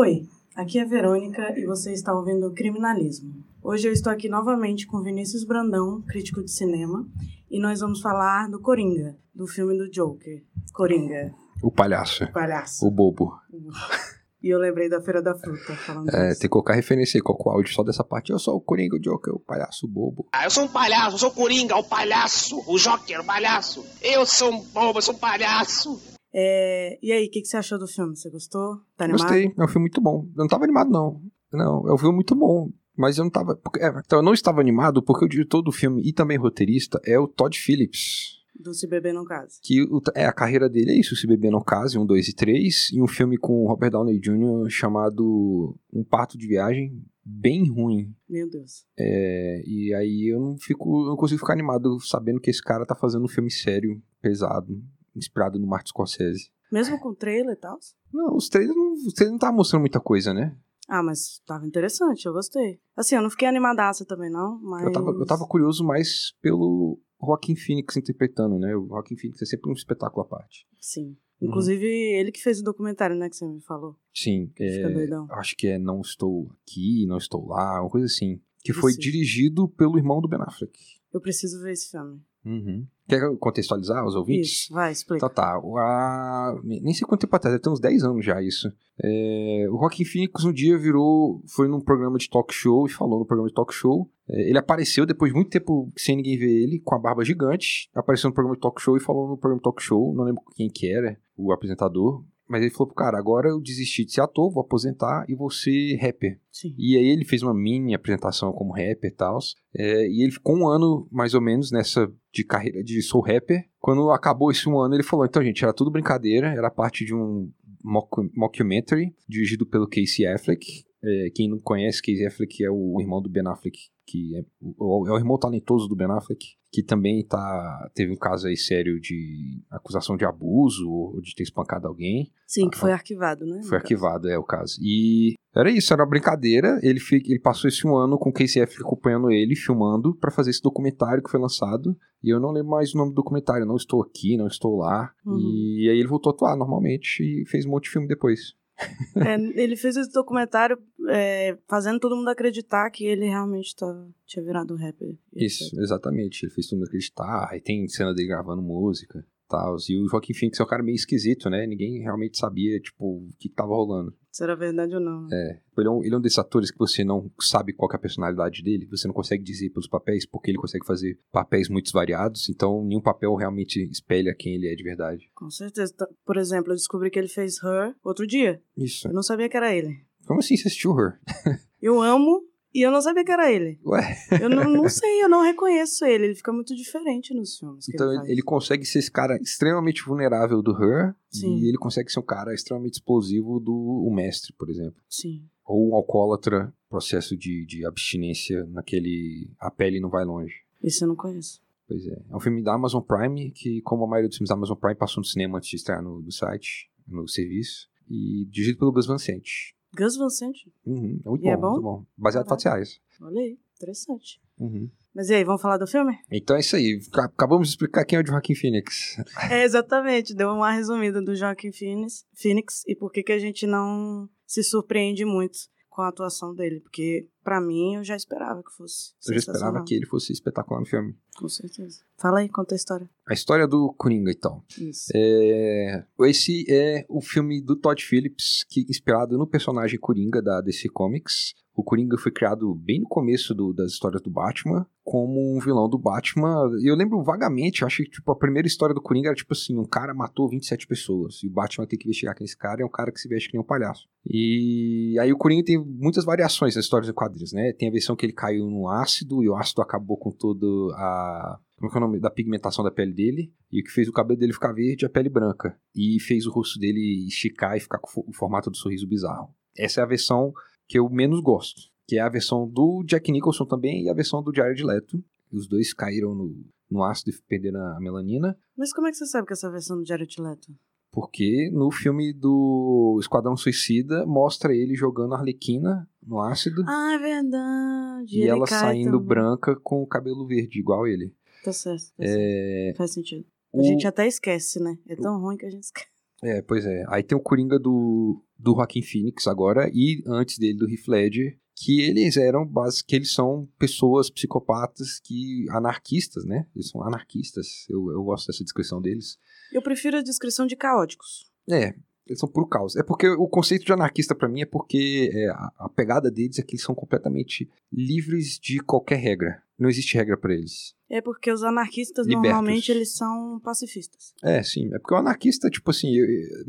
Oi, aqui é Verônica e você está ouvindo Criminalismo. Hoje eu estou aqui novamente com Vinícius Brandão, crítico de cinema, e nós vamos falar do Coringa, do filme do Joker. Coringa. O palhaço. O palhaço. O bobo. E eu lembrei da Feira da Fruta falando É, disso. tem que colocar referência aí, coloca o áudio só dessa parte. Eu sou o Coringa, o Joker, o palhaço o bobo. Ah, eu sou um palhaço, eu sou o Coringa, o palhaço, o Joker, o palhaço. Eu sou um bobo, eu sou um palhaço. É, e aí, o que, que você achou do filme? Você gostou? Tá animado? Gostei, é um filme muito bom. Eu não tava animado, não. Não, é um filme muito bom. Mas eu não tava. porque- é, então, eu não estava animado porque o diretor do filme e também roteirista é o Todd Phillips. Do Se Beber Não Case. Que o- é, a carreira dele é isso: Se Beber Não Case, 1, 2 e 3. E um filme com o Robert Downey Jr. chamado Um Parto de Viagem, bem ruim. Meu Deus. É, e aí eu não fico, eu não consigo ficar animado sabendo que esse cara tá fazendo um filme sério, pesado, inspirado no Martin Scorsese. Mesmo com trailer e tal? Não, os trailers não, os trailers não tá mostrando muita coisa, né? Ah, mas tava interessante, eu gostei. Assim, eu não fiquei animadaça também, não, mas... Eu, tava, eu tava curioso mais pelo Joaquin Phoenix interpretando, né? O Joaquin Phoenix é sempre um espetáculo à parte. Sim. Uhum. Inclusive, ele que fez o documentário, né, que você me falou. Sim, é, acho que é Não Estou Aqui, Não Estou Lá, uma coisa assim. Que foi dirigido pelo irmão do Ben Affleck. Eu preciso ver esse filme. Uhum. Quer contextualizar os ouvintes? Isso, vai, explica. Então tá, o- a- nem sei quanto tempo atrás, deve ter uns 10 anos já isso. É, o Joaquin Phoenix um dia virou, foi num programa de talk show e falou no programa de talk show. É, ele apareceu depois de muito tempo sem ninguém ver ele, com a barba gigante, apareceu no programa de talk show e falou no programa de talk show, não lembro quem que era, o apresentador. Mas ele falou pro cara, agora eu desisti de ser ator, vou aposentar e vou ser rapper. Sim. E aí ele fez uma mini apresentação como rapper e tal. É, e ele ficou um ano, mais ou menos, nessa de carreira de sou rapper. Quando acabou esse um ano, ele falou, então, gente, era tudo brincadeira, era parte de um mock- mockumentary dirigido pelo Casey Affleck. É, quem não conhece, Casey Affleck é o irmão do Ben Affleck, que é o, é o irmão talentoso do Ben Affleck, que também tá, teve um caso aí sério de acusação de abuso ou de ter espancado alguém. Sim, que foi arquivado, né? Foi caso. arquivado, é o caso. E era isso, era uma brincadeira. Ele, ele passou esse um ano com o Casey Affleck acompanhando ele, filmando, pra fazer esse documentário que foi lançado. E eu não lembro mais o nome do documentário. Não estou aqui, não estou lá. Uhum. E aí ele voltou a atuar normalmente e fez um monte de filme depois. É, ele fez esse documentário é, fazendo todo mundo acreditar que ele realmente tava, tinha virado rapper. e Isso, exatamente. Ele fez todo mundo acreditar. Aí tem cena dele gravando música. Tal. E o Joaquim Phoenix é um cara meio esquisito, né? Ninguém realmente sabia, tipo, o que, que tava rolando. Se era verdade ou não. É, ele é, um, ele é um desses atores que você não sabe qual é a personalidade dele, você não consegue dizer pelos papéis, porque ele consegue fazer papéis muito variados, então nenhum papel realmente espelha quem ele é de verdade. Com certeza. Por exemplo, eu descobri que ele fez Her outro dia. Isso. Eu não sabia que era ele. Como assim você assistiu Her? Eu amo e eu não sabia que era ele. Ué, Eu não, não sei, eu não reconheço ele. Ele fica muito diferente nos filmes. Então ele, ele, consegue ser esse cara extremamente vulnerável do Her, Sim. e ele consegue ser um cara extremamente explosivo do O Mestre, por exemplo. Sim. Ou um alcoólatra, processo de, de abstinência naquele A Pele Não Vai Longe. Esse eu não conheço. Pois é. É um filme da Amazon Prime, que, como a maioria dos filmes da Amazon Prime, passou no cinema antes de estrear no, no site, no serviço. E dirigido pelo Gus Van Sant. Gus Van Sant? Uhum, é muito E é bom, bom? muito bom. Baseado em fatos reais. Olha aí, interessante. Uhum. Mas e aí, vamos falar do filme? Então é isso aí. Ca- Acabamos de explicar quem é o Joaquim Phoenix. É, exatamente. Deu uma resumida do Joaquin Phoenix, Phoenix e por que que a gente não se surpreende muito com a atuação dele. Porque, pra mim, eu já esperava que fosse Eu já esperava que ele fosse espetacular no filme. Com certeza. Fala aí, conta a história. A história do Coringa, então. Isso. É, Esse é o filme do Todd Phillips, que inspirado no personagem Coringa da DC Comics. O Coringa foi criado bem no começo do- das histórias do Batman, como um vilão do Batman. E eu lembro vagamente, eu acho que tipo, a primeira história do Coringa era tipo assim: um cara matou 27 pessoas. E o Batman tem que investigar quem é esse cara, é um cara que se veste que nem um palhaço. E aí o Coringa tem muitas variações nas histórias de quadrinhos, né? Tem a versão que ele caiu no ácido, e o ácido acabou com todo a. Como é é o nome? Da pigmentação da pele dele. E o que fez o cabelo dele ficar verde é a pele branca. E fez o rosto dele esticar e ficar com o formato do sorriso bizarro. Essa é a versão que eu menos gosto. Que é a versão do Jack Nicholson também e a versão do Jared Leto. Os dois caíram no, no ácido e perderam a melanina. Mas como é que você sabe que essa versão do Jared Leto? Porque no filme do Esquadrão Suicida mostra ele jogando a Arlequina no ácido. Ah, é verdade. e ele ela saindo também. branca com o cabelo verde, igual ele. Tá certo. Tá certo. É, Faz sentido. A o- gente até esquece, né? É tão ruim que a gente esquece. É, pois é. Aí tem o Coringa do, do Joaquin Phoenix agora e antes dele do Heath Ledger, que eles eram que eles são pessoas psicopatas que anarquistas, né? Eles são anarquistas. Eu, eu gosto dessa descrição deles. Eu prefiro a descrição de caóticos. É, eles são puro caos. É porque o conceito de anarquista para mim é porque é, a, a, pegada deles é que eles são completamente livres de qualquer regra. Não existe regra para eles. É porque os anarquistas Libertos. normalmente eles são pacifistas. É, sim. É porque o anarquista, tipo assim, eu,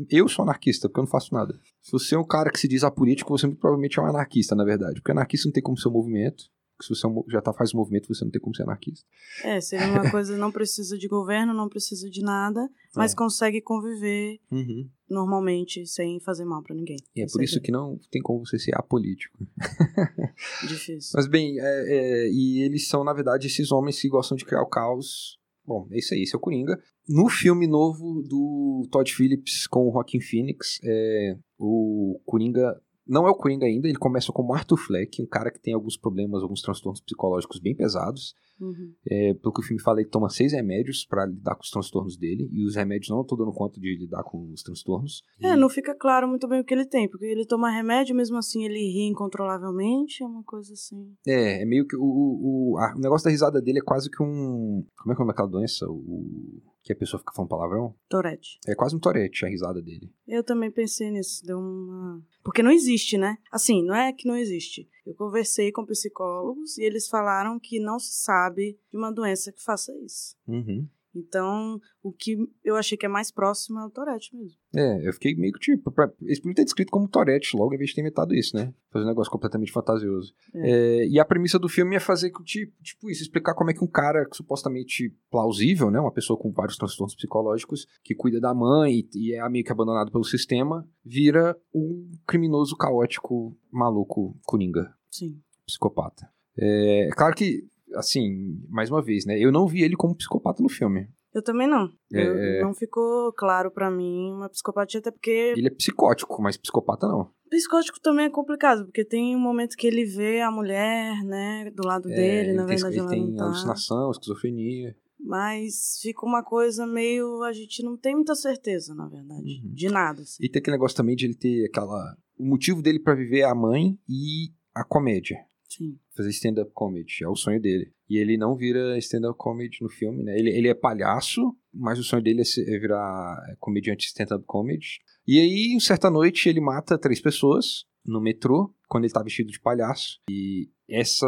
eu sou anarquista porque eu não faço nada. Se você é um cara que se diz apolítico, você muito provavelmente é um anarquista, na verdade. Porque anarquista não tem como ser um movimento se você é já tá, faz movimento, você não tem como ser anarquista. É, seria uma coisa não precisa de governo, não precisa de nada, mas é. consegue conviver uhum. normalmente sem fazer mal para ninguém. E é por isso que não tem como você ser apolítico. Difícil. Mas bem, é, é, e eles são, na verdade, esses homens que gostam de criar o caos. Bom, é isso aí, esse é o Coringa. No filme novo do Todd Phillips com o Joaquin Phoenix, é, o Coringa não é o Coringa ainda, ele começa como Arthur Fleck, um cara que tem alguns problemas, alguns transtornos psicológicos bem pesados. Uhum. É, pelo que o filme fala, ele toma seis remédios para lidar com os transtornos dele, e os remédios não estão dando conta de lidar com os transtornos. É, e... não fica claro muito bem o que ele tem, porque ele toma remédio, mesmo assim ele ri incontrolavelmente, é uma coisa assim. É, é meio que o, o, a, o negócio da risada dele é quase que um. Como é que é aquela doença? O que a pessoa fica falando palavrão? Torete. É quase um torete a risada dele. Eu também pensei nisso, deu uma. Porque não existe, né? Assim, não é que não existe. Eu conversei com psicólogos e eles falaram que não se sabe de uma doença que faça isso. Uhum. Então, o que eu achei que é mais próximo é o Tourette mesmo. É, eu fiquei meio que tipo, pra, eles podiam ter descrito como Tourette logo, em vez de ter inventado isso, né? Fazer um negócio completamente fantasioso. É. É, e a premissa do filme é fazer tipo, tipo isso, explicar como é que um cara supostamente plausível, né? Uma pessoa com vários transtornos psicológicos, que cuida da mãe e, e é meio que abandonado pelo sistema, vira um criminoso caótico, maluco, coringa. Sim. Psicopata. É, claro que assim, mais uma vez, né? Eu não vi ele como psicopata no filme. Eu também não. É... Eu, é. não ficou claro para mim uma psicopatia, até porque. Ele é psicótico, mas psicopata não. Psicótico também é complicado, porque tem um momento que ele vê a mulher, né, do lado é, dele, na verdade ele tem tá. alucinação, esquizofrenia. Mas fica uma coisa meio. A gente não tem muita certeza, na verdade. Uhum. De nada. Assim. E tem aquele negócio também de ele ter aquela. O motivo dele para viver é a mãe e a comédia. Sim. Fazer stand-up comedy, é o sonho dele. E ele não vira stand-up comedy no filme, né? Ele, ele é palhaço, mas o sonho dele é, ser, é virar é, comediante stand-up comedy. E aí, em certa noite, ele mata três pessoas no metrô, quando ele tá vestido de palhaço. E essa,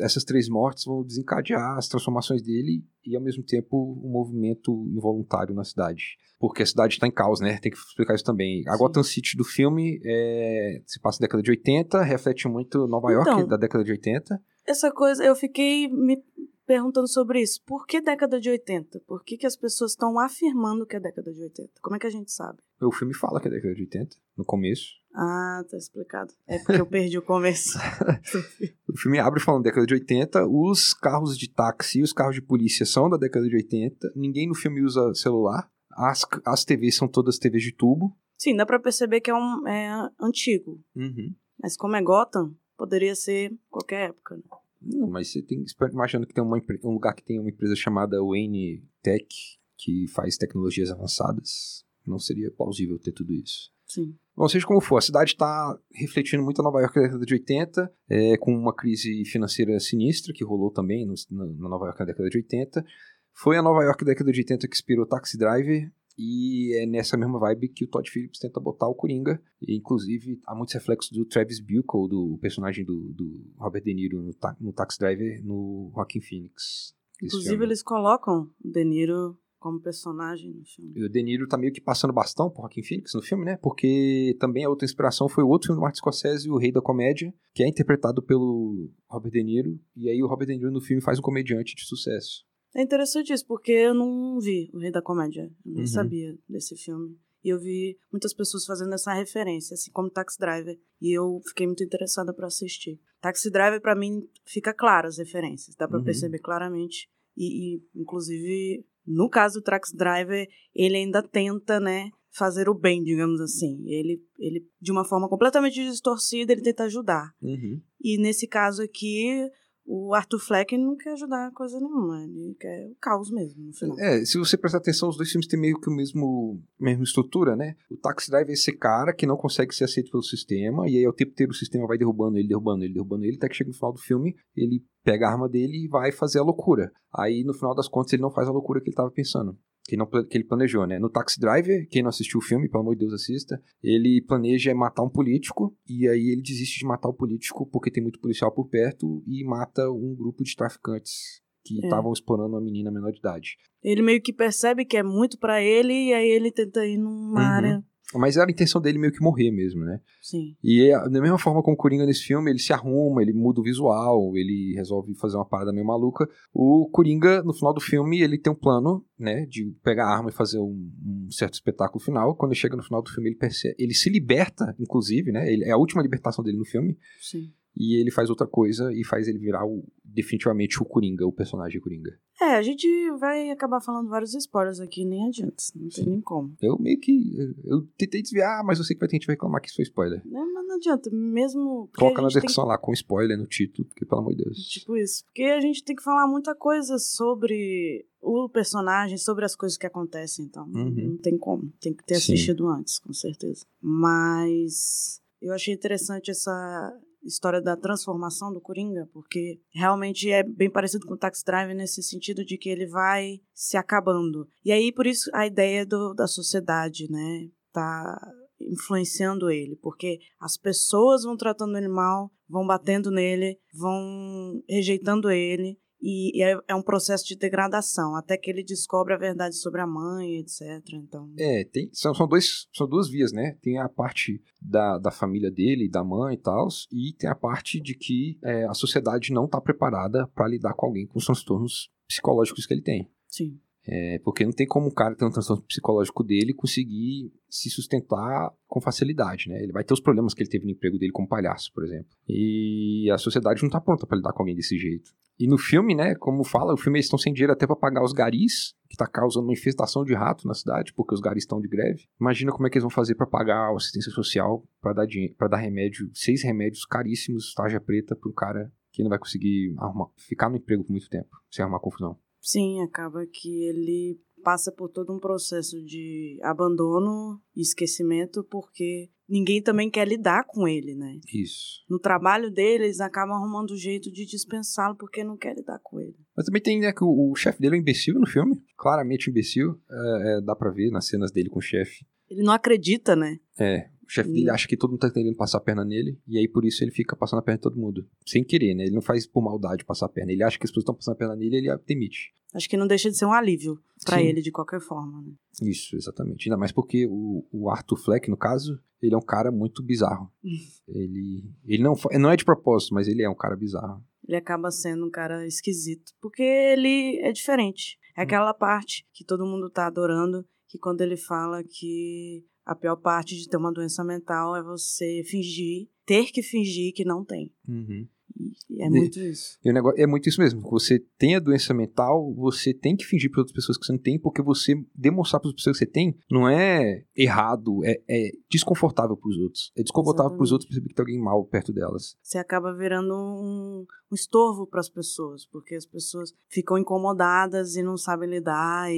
essas três mortes vão desencadear as transformações dele e, ao mesmo tempo, um movimento involuntário na cidade. Porque a cidade está em caos, né? Tem que explicar isso também. A Gotham City do filme é, se passa na década de 80, reflete muito Nova York então, da década de 80 essa coisa, eu fiquei me perguntando sobre isso. Por que década de 80? Por que, que as pessoas estão afirmando que é década de 80? Como é que a gente sabe? O filme fala que é década de 80, no começo. Ah, tá explicado. É porque eu perdi o começo. o filme abre falando década de 80, os carros de táxi e os carros de polícia são da década de 80, ninguém no filme usa celular, as, as TVs são todas TVs de tubo. Sim, dá pra perceber que é, um, é antigo. Uhum. Mas como é Gotham, Poderia ser qualquer época. Né? Não, mas você tem imaginando que tem uma, um lugar que tem uma empresa chamada Wayne Tech que faz tecnologias avançadas. Não seria plausível ter tudo isso. Sim. Bom, seja como for, a cidade está refletindo muito a Nova York da década de 80, é, com uma crise financeira sinistra que rolou também no, na, na Nova York na década de 80. Foi a Nova York da década de 80 que inspirou Taxi Driver, e é nessa mesma vibe que o Todd Phillips tenta botar o Coringa. E, inclusive, há muitos reflexos do Travis Bickle, do personagem do, do Robert De Niro no, ta no Taxi Driver, no Joaquin Phoenix. Inclusive, filme. eles colocam o De Niro como personagem no filme. E o De Niro tá meio que passando bastão pro Joaquin Phoenix no filme, né? Porque também a outra inspiração foi o outro filme do Martin Scorsese, O Rei da Comédia, que é interpretado pelo Robert De Niro. E aí o Robert De Niro no filme faz um comediante de sucesso. É interessante isso, porque eu não vi O Rei da Comédia. Eu nem uhum. sabia desse filme. E eu vi muitas pessoas fazendo essa referência, assim como Taxi Driver. E eu fiquei muito interessada para assistir. Taxi Driver, para mim, fica claro as referências. Dá para uhum. perceber claramente. E, e, inclusive, no caso do Taxi Driver, ele ainda tenta, né, fazer o bem, digamos assim. Ele, ele de uma forma completamente distorcida, ele tenta ajudar. Uhum. E nesse caso aqui, o Arthur Fleck não quer ajudar coisa nenhuma, ele quer o caos mesmo, no final. É, se você prestar atenção, os dois filmes têm meio que o mesmo mesma estrutura, né? O Taxi Driver é esse cara que não consegue ser aceito pelo sistema, e aí o tempo inteiro o sistema vai derrubando ele, derrubando ele, derrubando ele, até que chega no final do filme, ele pega a arma dele e vai fazer a loucura. Aí, no final das contas, ele não faz a loucura que ele estava pensando que, não, que ele planejou, né? No Taxi Driver, quem não assistiu o filme, pelo amor de Deus, assista. Ele planeja matar um político e aí ele desiste de matar o político porque tem muito policial por perto e mata um grupo de traficantes que É. estavam explorando uma menina menor de idade. Ele meio que percebe que é muito pra ele e aí ele tenta ir numa Uhum. área. Mas era a intenção dele meio que morrer mesmo, né? Sim. E é, da mesma forma como o Coringa nesse filme, ele se arruma, ele muda o visual, ele resolve fazer uma parada meio maluca. O Coringa, no final do filme, ele tem um plano, né, de pegar a arma e fazer um, um certo espetáculo final. Quando ele chega no final do filme, ele percebe, ele se liberta, inclusive, né? Ele, é a última libertação dele no filme. Sim. E ele faz outra coisa e faz ele virar o- definitivamente o Coringa, o personagem Coringa. É, a gente vai acabar falando vários spoilers aqui, nem adianta, não tem nem como. Eu meio que. Eu tentei desviar, mas eu sei que vai ter gente vai reclamar que isso foi spoiler. Né, Mas não adianta, mesmo. Coloca na descrição lá com spoiler no título, porque pelo amor de Deus. Tipo isso. Porque a gente tem que falar muita coisa sobre o personagem, sobre as coisas que acontecem, então Uhum. não tem como. Tem que ter Sim. assistido antes, com certeza. Mas eu achei interessante essa história da transformação do Coringa, porque realmente é bem parecido com o Taxi Driver nesse sentido de que ele vai se acabando. E aí, por isso, a ideia do, da sociedade, né, tá influenciando ele, porque as pessoas vão tratando ele mal, vão batendo nele, vão rejeitando ele, e, é, é um processo de degradação, até que ele descobre a verdade sobre a mãe, etc. Então, É, tem, são, são, dois, são duas vias, né? Tem a parte da, da família dele, da mãe e tal, e tem a parte de que é, a sociedade não está preparada para lidar com alguém com os transtornos psicológicos que ele tem. sim. É, porque não tem como um cara tem um transtorno psicológico dele conseguir se sustentar com facilidade, né? Ele vai ter os problemas que ele teve no emprego dele como palhaço, por exemplo. E a sociedade não tá pronta para lidar com alguém desse jeito. E no filme, né, como fala, o filme eles estão sem dinheiro até para pagar os garis, que tá causando uma infestação de rato na cidade, porque os garis estão de greve. Imagina como é que eles vão fazer para pagar a assistência social, para dar para dar remédio, seis remédios caríssimos, tarja preta para cara que não vai conseguir arrumar, ficar no emprego por muito tempo, sem arrumar confusão. Sim, acaba que ele passa por todo um processo de abandono e esquecimento, porque ninguém também quer lidar com ele, né? Isso. No trabalho dele, eles acabam arrumando um jeito de dispensá-lo porque não quer lidar com ele. Mas também tem, né, que o, o chefe dele é um imbecil no filme. Claramente um imbecil. É, é, dá pra ver nas cenas dele com o chefe. Ele não acredita, né? É, o chefe dele acha que todo mundo tá querendo passar a perna nele. E aí por isso ele fica passando a perna de todo mundo. Sem querer, né? Ele não faz por maldade passar a perna. Ele acha que as pessoas estão passando a perna nele e ele demite. Acho que não deixa de ser um alívio pra Sim. ele de qualquer forma, né? Isso, exatamente. Ainda mais porque o, o Arthur Fleck, no caso, ele é um cara muito bizarro. ele ele não, não é de propósito, mas ele é um cara bizarro. Ele acaba sendo um cara esquisito, porque ele é diferente. É aquela parte que todo mundo tá adorando, que quando ele fala que a pior parte de ter uma doença mental é você fingir, ter que fingir que não tem. Uhum. E é muito isso. E o negócio é muito isso mesmo. Você tem a doença mental, você tem que fingir para outras pessoas que você não tem, porque você demonstrar para as pessoas que você tem não é errado, é, é desconfortável para os outros. É desconfortável para os outros perceber que tem alguém mal perto delas. Você acaba virando um, um estorvo para as pessoas, porque as pessoas ficam incomodadas e não sabem lidar e,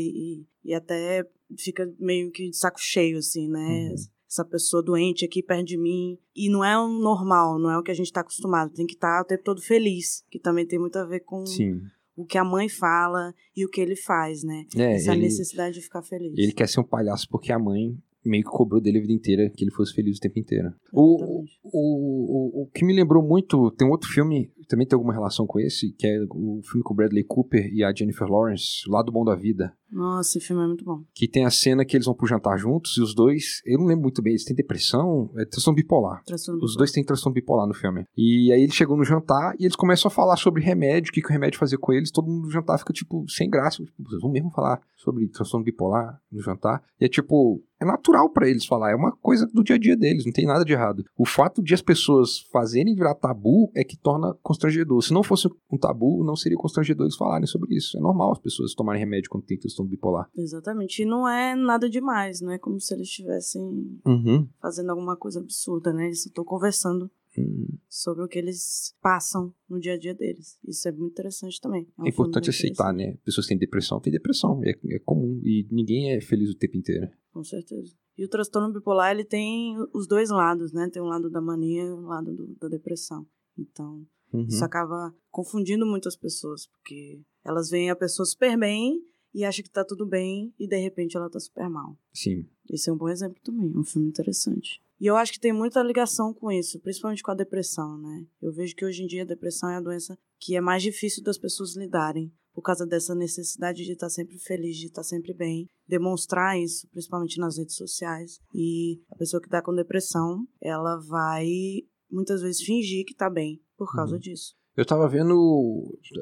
e, e até fica meio que de saco cheio, assim, né? Uhum. Essa pessoa doente aqui perto de mim. E não é o normal, não é o que a gente está acostumado. Tem que estar o tempo todo feliz, que também tem muito a ver com Sim. o que a mãe fala e o que ele faz, né? É, Essa ele, necessidade de ficar feliz. ele quer ser um palhaço porque a mãe meio que cobrou dele a vida inteira que ele fosse feliz o tempo inteiro. O, o, o, o que me lembrou muito, tem um outro filme, também tem alguma relação com esse, que é o filme com o Bradley Cooper e a Jennifer Lawrence, Lado Bom da Vida. Nossa, esse filme é muito bom. que tem a cena que eles vão pro jantar juntos e os dois, eu não lembro muito bem, eles têm depressão, é transtorno bipolar. Transtorno Os bipolar. dois têm transtorno bipolar no filme. E aí eles chegam no jantar e eles começam a falar sobre remédio, o que, que o remédio fazia com eles. Todo mundo no jantar fica, tipo, sem graça. Tipo, vocês vão mesmo falar sobre transtorno bipolar no jantar? E é tipo, é natural pra eles falar, é uma coisa do dia a dia deles, não tem nada de errado. O fato de as pessoas fazerem virar tabu é que torna constrangedor. Se não fosse um tabu, não seria constrangedor eles falarem sobre isso. É normal as pessoas tomarem remédio quando tem transtorno bipolar. Exatamente. E não é nada demais, não é como se eles estivessem Uhum. fazendo alguma coisa absurda, né? Eles estão conversando Hum. sobre o que eles passam no dia a dia deles. Isso é muito interessante também. um É importante aceitar, né? Pessoas que têm depressão, têm depressão. É, é comum. E ninguém é feliz o tempo inteiro. Com certeza. E o transtorno bipolar, ele tem os dois lados, né? Tem um lado da mania e um lado do- da depressão. Então, Uhum. isso acaba confundindo muitas pessoas, porque elas veem a pessoa super bem e acham que tá tudo bem e de repente ela tá super mal. Sim. Esse é um bom exemplo também, é um filme interessante. E eu acho que tem muita ligação com isso, principalmente com a depressão, né? Eu vejo que hoje em dia a depressão é a doença que é mais difícil das pessoas lidarem, por causa dessa necessidade de estar sempre feliz, de estar sempre bem, demonstrar isso, principalmente nas redes sociais. E a pessoa que tá com depressão, ela vai muitas vezes fingir que tá bem por causa Uhum. disso. Eu tava vendo.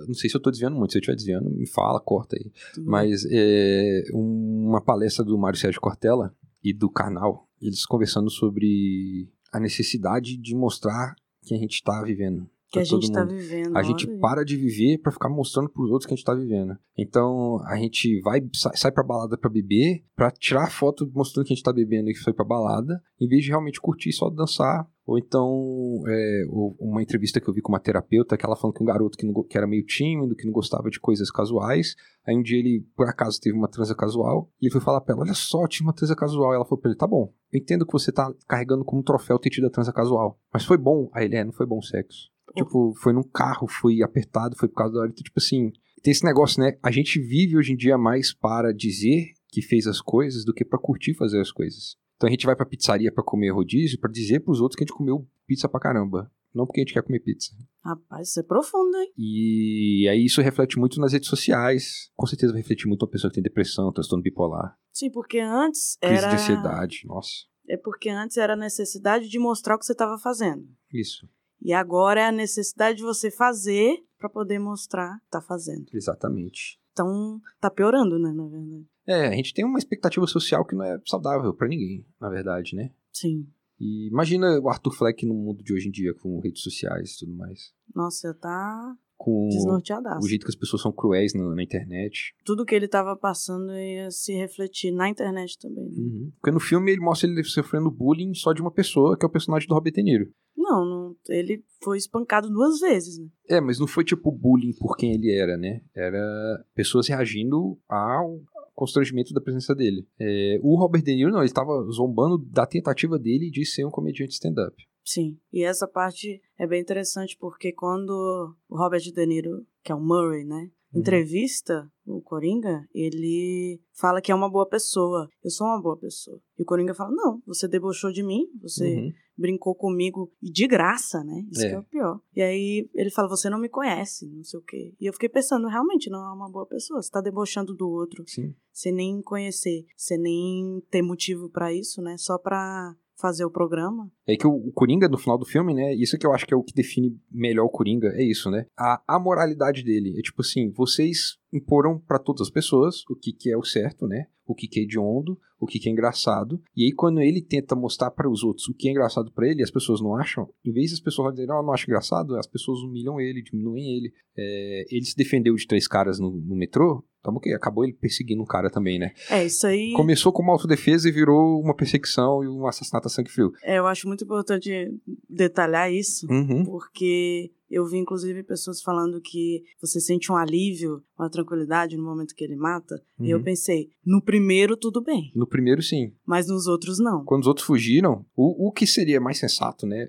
Não sei se eu tô desviando muito. Se eu estiver desviando, me fala, corta aí. Bem? Mas é, uma palestra do Mário Sérgio Cortella e do Karnal, eles conversando sobre a necessidade de mostrar que a gente tá vivendo. que a gente tá mundo. vivendo. A gente aí. para de viver pra ficar mostrando pros outros que a gente tá vivendo. Então, a gente vai sai, sai pra balada pra beber, pra tirar foto mostrando que a gente tá bebendo e que foi pra balada, em vez de realmente curtir só dançar. Ou então, é, uma entrevista que eu vi com uma terapeuta, que ela falando que um garoto que, não que era meio tímido, que não gostava de coisas casuais. Aí um dia ele, por acaso, teve uma transa casual, e ele foi falar pra ela, olha só, tive uma transa casual. E ela falou pra ele, tá bom, eu entendo que você tá carregando como troféu ter tido a transa casual. Mas foi bom. Aí ele, é, não foi bom o sexo. Tipo, foi num carro, foi apertado, foi por causa da hora. Então, tipo assim, tem esse negócio, né? A gente vive hoje em dia mais para dizer que fez as coisas do que pra curtir fazer as coisas. Então a gente vai pra pizzaria pra comer rodízio pra dizer pros outros que a gente comeu pizza pra caramba. Não porque a gente quer comer pizza. Rapaz, isso é profundo, hein? E aí isso reflete muito nas redes sociais. Com certeza vai refletir muito uma pessoa que tem depressão, transtorno bipolar, Sim, porque antes crise era. de ansiedade. Nossa, É porque antes era a necessidade de mostrar o que você estava fazendo. isso. E agora é a necessidade de você fazer para poder mostrar que tá fazendo. Exatamente. Então, tá piorando, né, na verdade. É, a gente tem uma expectativa social que não é saudável pra ninguém, na verdade, né? Sim. E imagina o Arthur Fleck no mundo de hoje em dia, com redes sociais e tudo mais. Nossa, tá Com o jeito que as pessoas são cruéis na, na internet. Tudo que ele tava passando ia se refletir na internet também. né? Uhum. Porque no filme ele mostra ele sofrendo bullying só de uma pessoa, que é o personagem do Robert De Niro. Não, ele foi espancado duas vezes, né? É, mas não foi tipo bullying por quem ele era, né? Era pessoas reagindo ao constrangimento da presença dele. É, o Robert De Niro, não, ele tava zombando da tentativa dele de ser um comediante stand-up. Sim. E essa parte é bem interessante porque quando o Robert De Niro, que é o Murray, né. Entrevista o Coringa, ele fala que é uma boa pessoa. Eu sou uma boa pessoa. E o Coringa fala: Não, você debochou de mim, você Uhum. brincou comigo e de graça, né? Isso É. que é o pior. E aí ele fala: Você não me conhece, não sei o quê. E eu fiquei pensando: realmente não é uma boa pessoa. Você tá debochando do outro Sim. sem nem conhecer, sem nem ter motivo pra isso, né? Só pra fazer o programa. É que o, Coringa, no final do filme, né? Isso que eu acho que é o que define melhor o Coringa, é isso, né? A amoralidade dele. É tipo assim, vocês imporam pra todas as pessoas o que, que é o certo, né? O que, que é hediondo, o que, que é engraçado. E aí, quando ele tenta mostrar para os outros o que é engraçado pra ele, as pessoas não acham, em vez das pessoas dizerem, oh, não acho engraçado, as pessoas humilham ele, diminuem ele. É, ele se defendeu de três caras no, no metrô, então ok, acabou ele perseguindo um cara também, né? É, isso aí. Começou como autodefesa e virou uma perseguição e um assassinato a sangue frio. É, eu acho muito importante detalhar isso, Uhum. porque eu vi inclusive pessoas falando que você sente um alívio, uma tranquilidade no momento que ele mata. E eu Uhum. pensei, no primeiro tudo bem, No primeiro, sim. mas nos outros não. Quando os outros fugiram, o, o que seria mais sensato, né?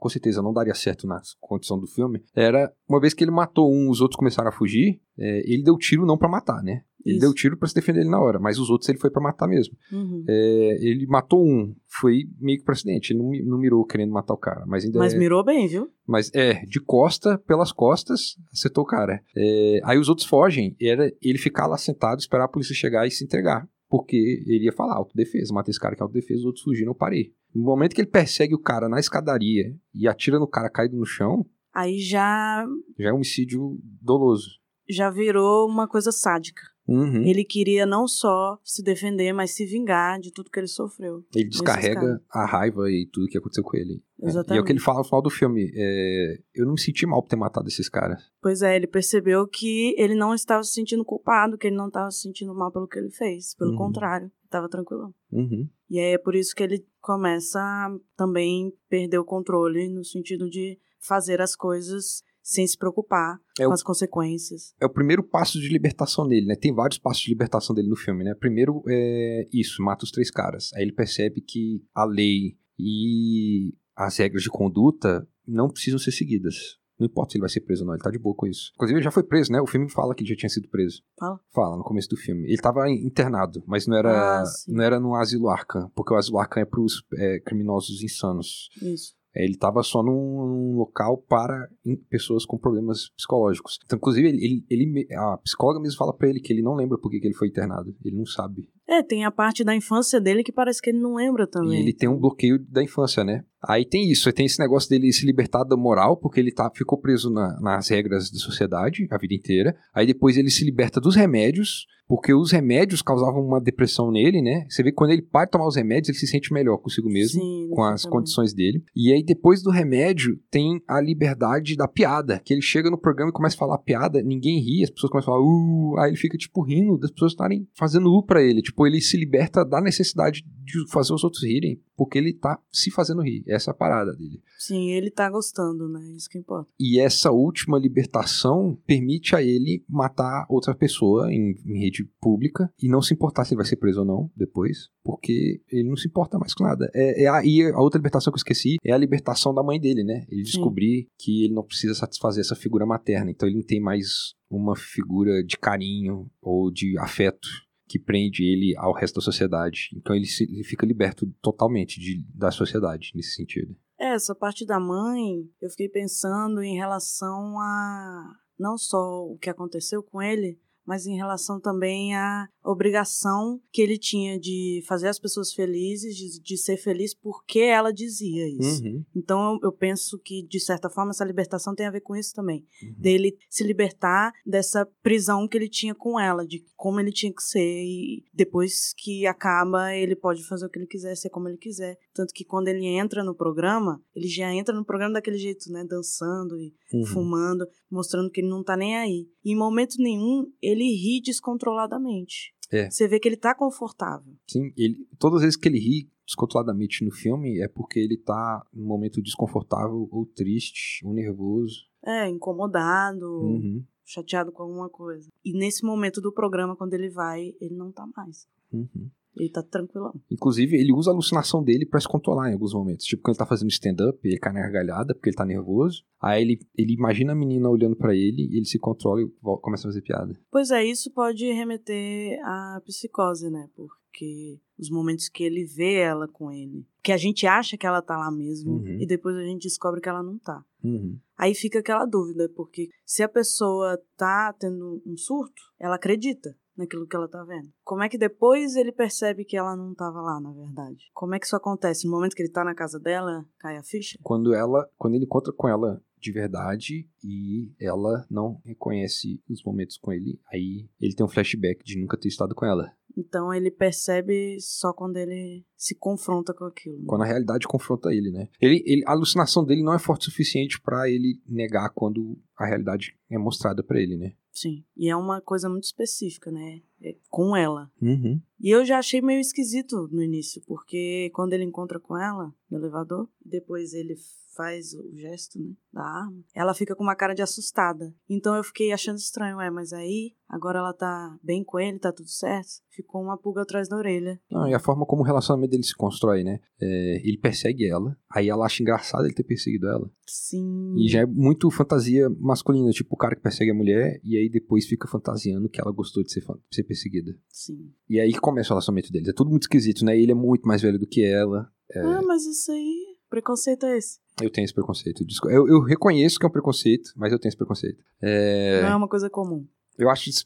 Com certeza não daria certo na condição do filme. Era, uma vez que ele matou um, os outros começaram a fugir, é, ele deu tiro não pra matar, né? Ele Isso. deu tiro pra se defender ele na hora, mas os outros ele foi pra matar mesmo. Uhum. É, ele matou um, foi meio que por acidente, ele não, não mirou querendo matar o cara, mas ainda Mas é, mirou bem, viu? mas é, de costa, pelas costas, acertou o cara. É, aí os outros fogem, era ele ficar lá sentado, esperar a polícia chegar e se entregar. Porque ele ia falar, autodefesa, matei esse cara que é autodefesa, os outros fugiram, eu parei. No momento que ele persegue o cara na escadaria e atira no cara caído no chão, Aí já já é homicídio doloso. já virou uma coisa sádica. Uhum. Ele, Ele queria não só se defender, mas se vingar de tudo que ele sofreu. descarrega caras. a raiva e tudo que aconteceu com ele. É, E é o Exatamente. que ele fala no final do filme. é, eu não me senti mal por ter matado esses caras. Pois é, ele percebeu que ele não estava se sentindo culpado, que ele não estava se sentindo mal pelo que ele fez. Pelo Uhum. contrário, estava tranquilão. Uhum. E aí é por isso que ele começa a também perder o controle no sentido de fazer as coisas sem se preocupar É com o- as consequências. É o primeiro passo de libertação dele, né? Tem vários passos de libertação dele no filme, né? Primeiro é isso, mata os três caras. Aí ele percebe que a lei e as regras de conduta não precisam ser seguidas. Não importa se ele vai ser preso ou não, ele tá de boa com isso. Inclusive, ele já foi preso, né? O filme fala que ele já tinha sido preso. Fala. Fala, no começo do filme. Ele tava internado, mas não era, Ah, não era no asilo Arkham, porque o asilo Arkham é pros é, criminosos insanos. Isso. Ele estava só num, num local para pessoas com problemas psicológicos. Então, inclusive, ele, ele- ele a psicóloga mesmo fala pra ele que ele não lembra por que ele foi internado. Ele não sabe. É, tem a parte da infância dele que parece que ele não lembra também. E ele tem um bloqueio da infância, né? Aí tem isso, aí tem esse negócio dele se libertar da moral, porque ele tá, ficou preso na- nas regras da sociedade a vida inteira. Aí depois ele se liberta dos remédios, porque os remédios causavam uma depressão nele, né? Você vê que quando ele para de tomar os remédios, ele se sente melhor consigo mesmo. Sim, com as condições dele. E aí, depois do remédio, tem a liberdade da piada. Que ele chega no programa e começa a falar piada, ninguém ri, as pessoas começam a falar, uh, aí ele fica, tipo, rindo das pessoas estarem fazendo uh pra ele. Tipo, ele se liberta da necessidade de fazer os outros rirem, porque ele tá se fazendo rir. Essa é a parada dele. Sim, ele tá gostando, né? Isso que importa. E essa última libertação permite a ele matar outra pessoa em, em rede pública e não se importar se ele vai ser preso ou não depois, porque ele não se importa mais com nada. É, é a, e a outra libertação que eu esqueci é a libertação da mãe dele, né? Ele descobrir que ele não precisa satisfazer essa figura materna, então ele não tem mais uma figura de carinho ou de afeto que prende ele ao resto da sociedade. Então ele, se- ele fica liberto totalmente de, da sociedade nesse sentido. É, essa parte da mãe, eu fiquei pensando em relação a não só o que aconteceu com ele, mas em relação também à obrigação que ele tinha de fazer as pessoas felizes, de, de ser feliz porque ela dizia isso. Uhum, Então eu, eu penso que, de certa forma, essa libertação tem a ver com isso também. uhum. Dele se libertar dessa prisão que ele tinha com ela, de como ele tinha que ser. E depois que acaba, ele pode fazer o que ele quiser, ser como ele quiser. Tanto que quando ele entra no programa, ele já entra no programa daquele jeito, né? Dançando e Uhum. fumando, mostrando que ele não tá nem aí. E em momento nenhum, ele ri descontroladamente. É. Você vê que ele tá confortável. Sim, ele, todas as vezes que ele ri descontroladamente no filme é porque ele tá num momento desconfortável ou triste ou nervoso. É, incomodado. Uhum, chateado com alguma coisa. E nesse momento do programa, quando ele vai, ele não tá mais. uhum. Ele tá tranquilão. Inclusive, ele usa a alucinação dele pra se controlar em alguns momentos. Tipo, quando ele tá fazendo stand-up, ele cai na gargalhada porque ele tá nervoso. Aí ele, ele imagina a menina olhando pra ele e ele se controla e começa a fazer piada. Pois é, isso pode remeter à psicose, né? Porque os momentos que ele vê ela com ele, que a gente acha que ela tá lá mesmo, Uhum. e depois a gente descobre que ela não tá. Uhum. Aí fica aquela dúvida, porque se a pessoa tá tendo um surto, ela acredita naquilo que ela tá vendo. Como é que depois ele percebe que ela não tava lá, na verdade? Como é que isso acontece? No momento que ele tá na casa dela, cai a ficha? Quando ela, quando ele encontra com ela de verdade e ela não reconhece os momentos com ele, aí ele tem um flashback de nunca ter estado com ela. Então ele percebe só quando ele se confronta com aquilo. né? Quando a realidade confronta ele, né? Ele, ele- a alucinação dele não é forte o suficiente pra ele negar quando a realidade é mostrada pra ele, né? Sim. E é uma coisa muito específica, né? É com ela. Uhum. E eu já achei meio esquisito no início, porque quando ele encontra com ela no elevador, depois ele faz o gesto, né, da arma, ela fica com uma cara de assustada. Então eu fiquei achando estranho, é, mas aí, agora ela tá bem com ele, tá tudo certo? Ficou uma pulga atrás da orelha. Não, e a forma como o relacionamento dele se constrói, né? É, ele persegue ela, aí ela acha engraçado ele ter perseguido ela. Sim. E já é muito fantasia masculina, tipo o cara que persegue a mulher e aí depois fica fantasiando que ela gostou de ser, ser perseguida. Sim. E aí começa o relacionamento deles. É tudo muito esquisito, né? Ele é muito mais velho do que ela. Ah, mas isso aí, preconceito é esse. Eu tenho esse preconceito. Eu, eu reconheço que é um preconceito, mas eu tenho esse preconceito. É, Não é uma coisa comum. eu acho. isso-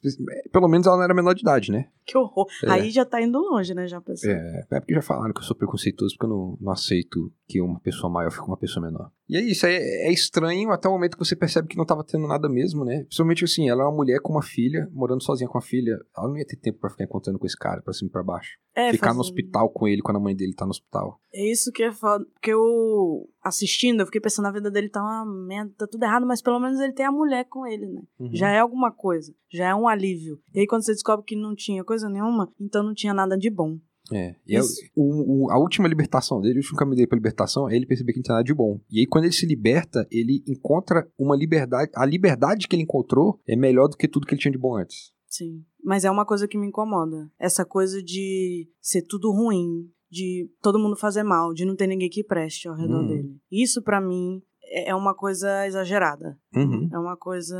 Pelo menos ela não era menor de idade, né? Que horror. É. Aí já tá indo longe, né, já pensou. É, é porque já falaram que eu sou preconceituoso porque eu não, não aceito que uma pessoa maior fique com uma pessoa menor. E é isso, é, é estranho até o momento que você percebe que não tava tendo nada mesmo, né? Principalmente assim, ela é uma mulher com uma filha, morando sozinha com a filha. Ela não ia ter tempo pra ficar encontrando com esse cara, pra cima e pra baixo. É, ficar no hospital com ele quando a mãe dele tá no hospital. É isso que é foda. Porque eu, assistindo, eu fiquei pensando, a vida dele tá uma merda, tá tudo errado, mas pelo menos ele tem a mulher com ele, né? Uhum. Já é alguma coisa, já é um alívio. E aí quando você descobre que não tinha coisa nenhuma, então não tinha nada de bom. É. E é Isso. o, o- a última libertação dele, o último caminho dele pra libertação é ele perceber que não tem nada de bom. E aí, quando ele se liberta, ele encontra uma liberdade. A liberdade que ele encontrou é melhor do que tudo que ele tinha de bom antes. Sim. Mas é uma coisa que me incomoda. Essa coisa de ser tudo ruim, de todo mundo fazer mal, de não ter ninguém que preste ao redor Hum. dele. Isso, pra mim, é é uma coisa exagerada. Uhum. É uma coisa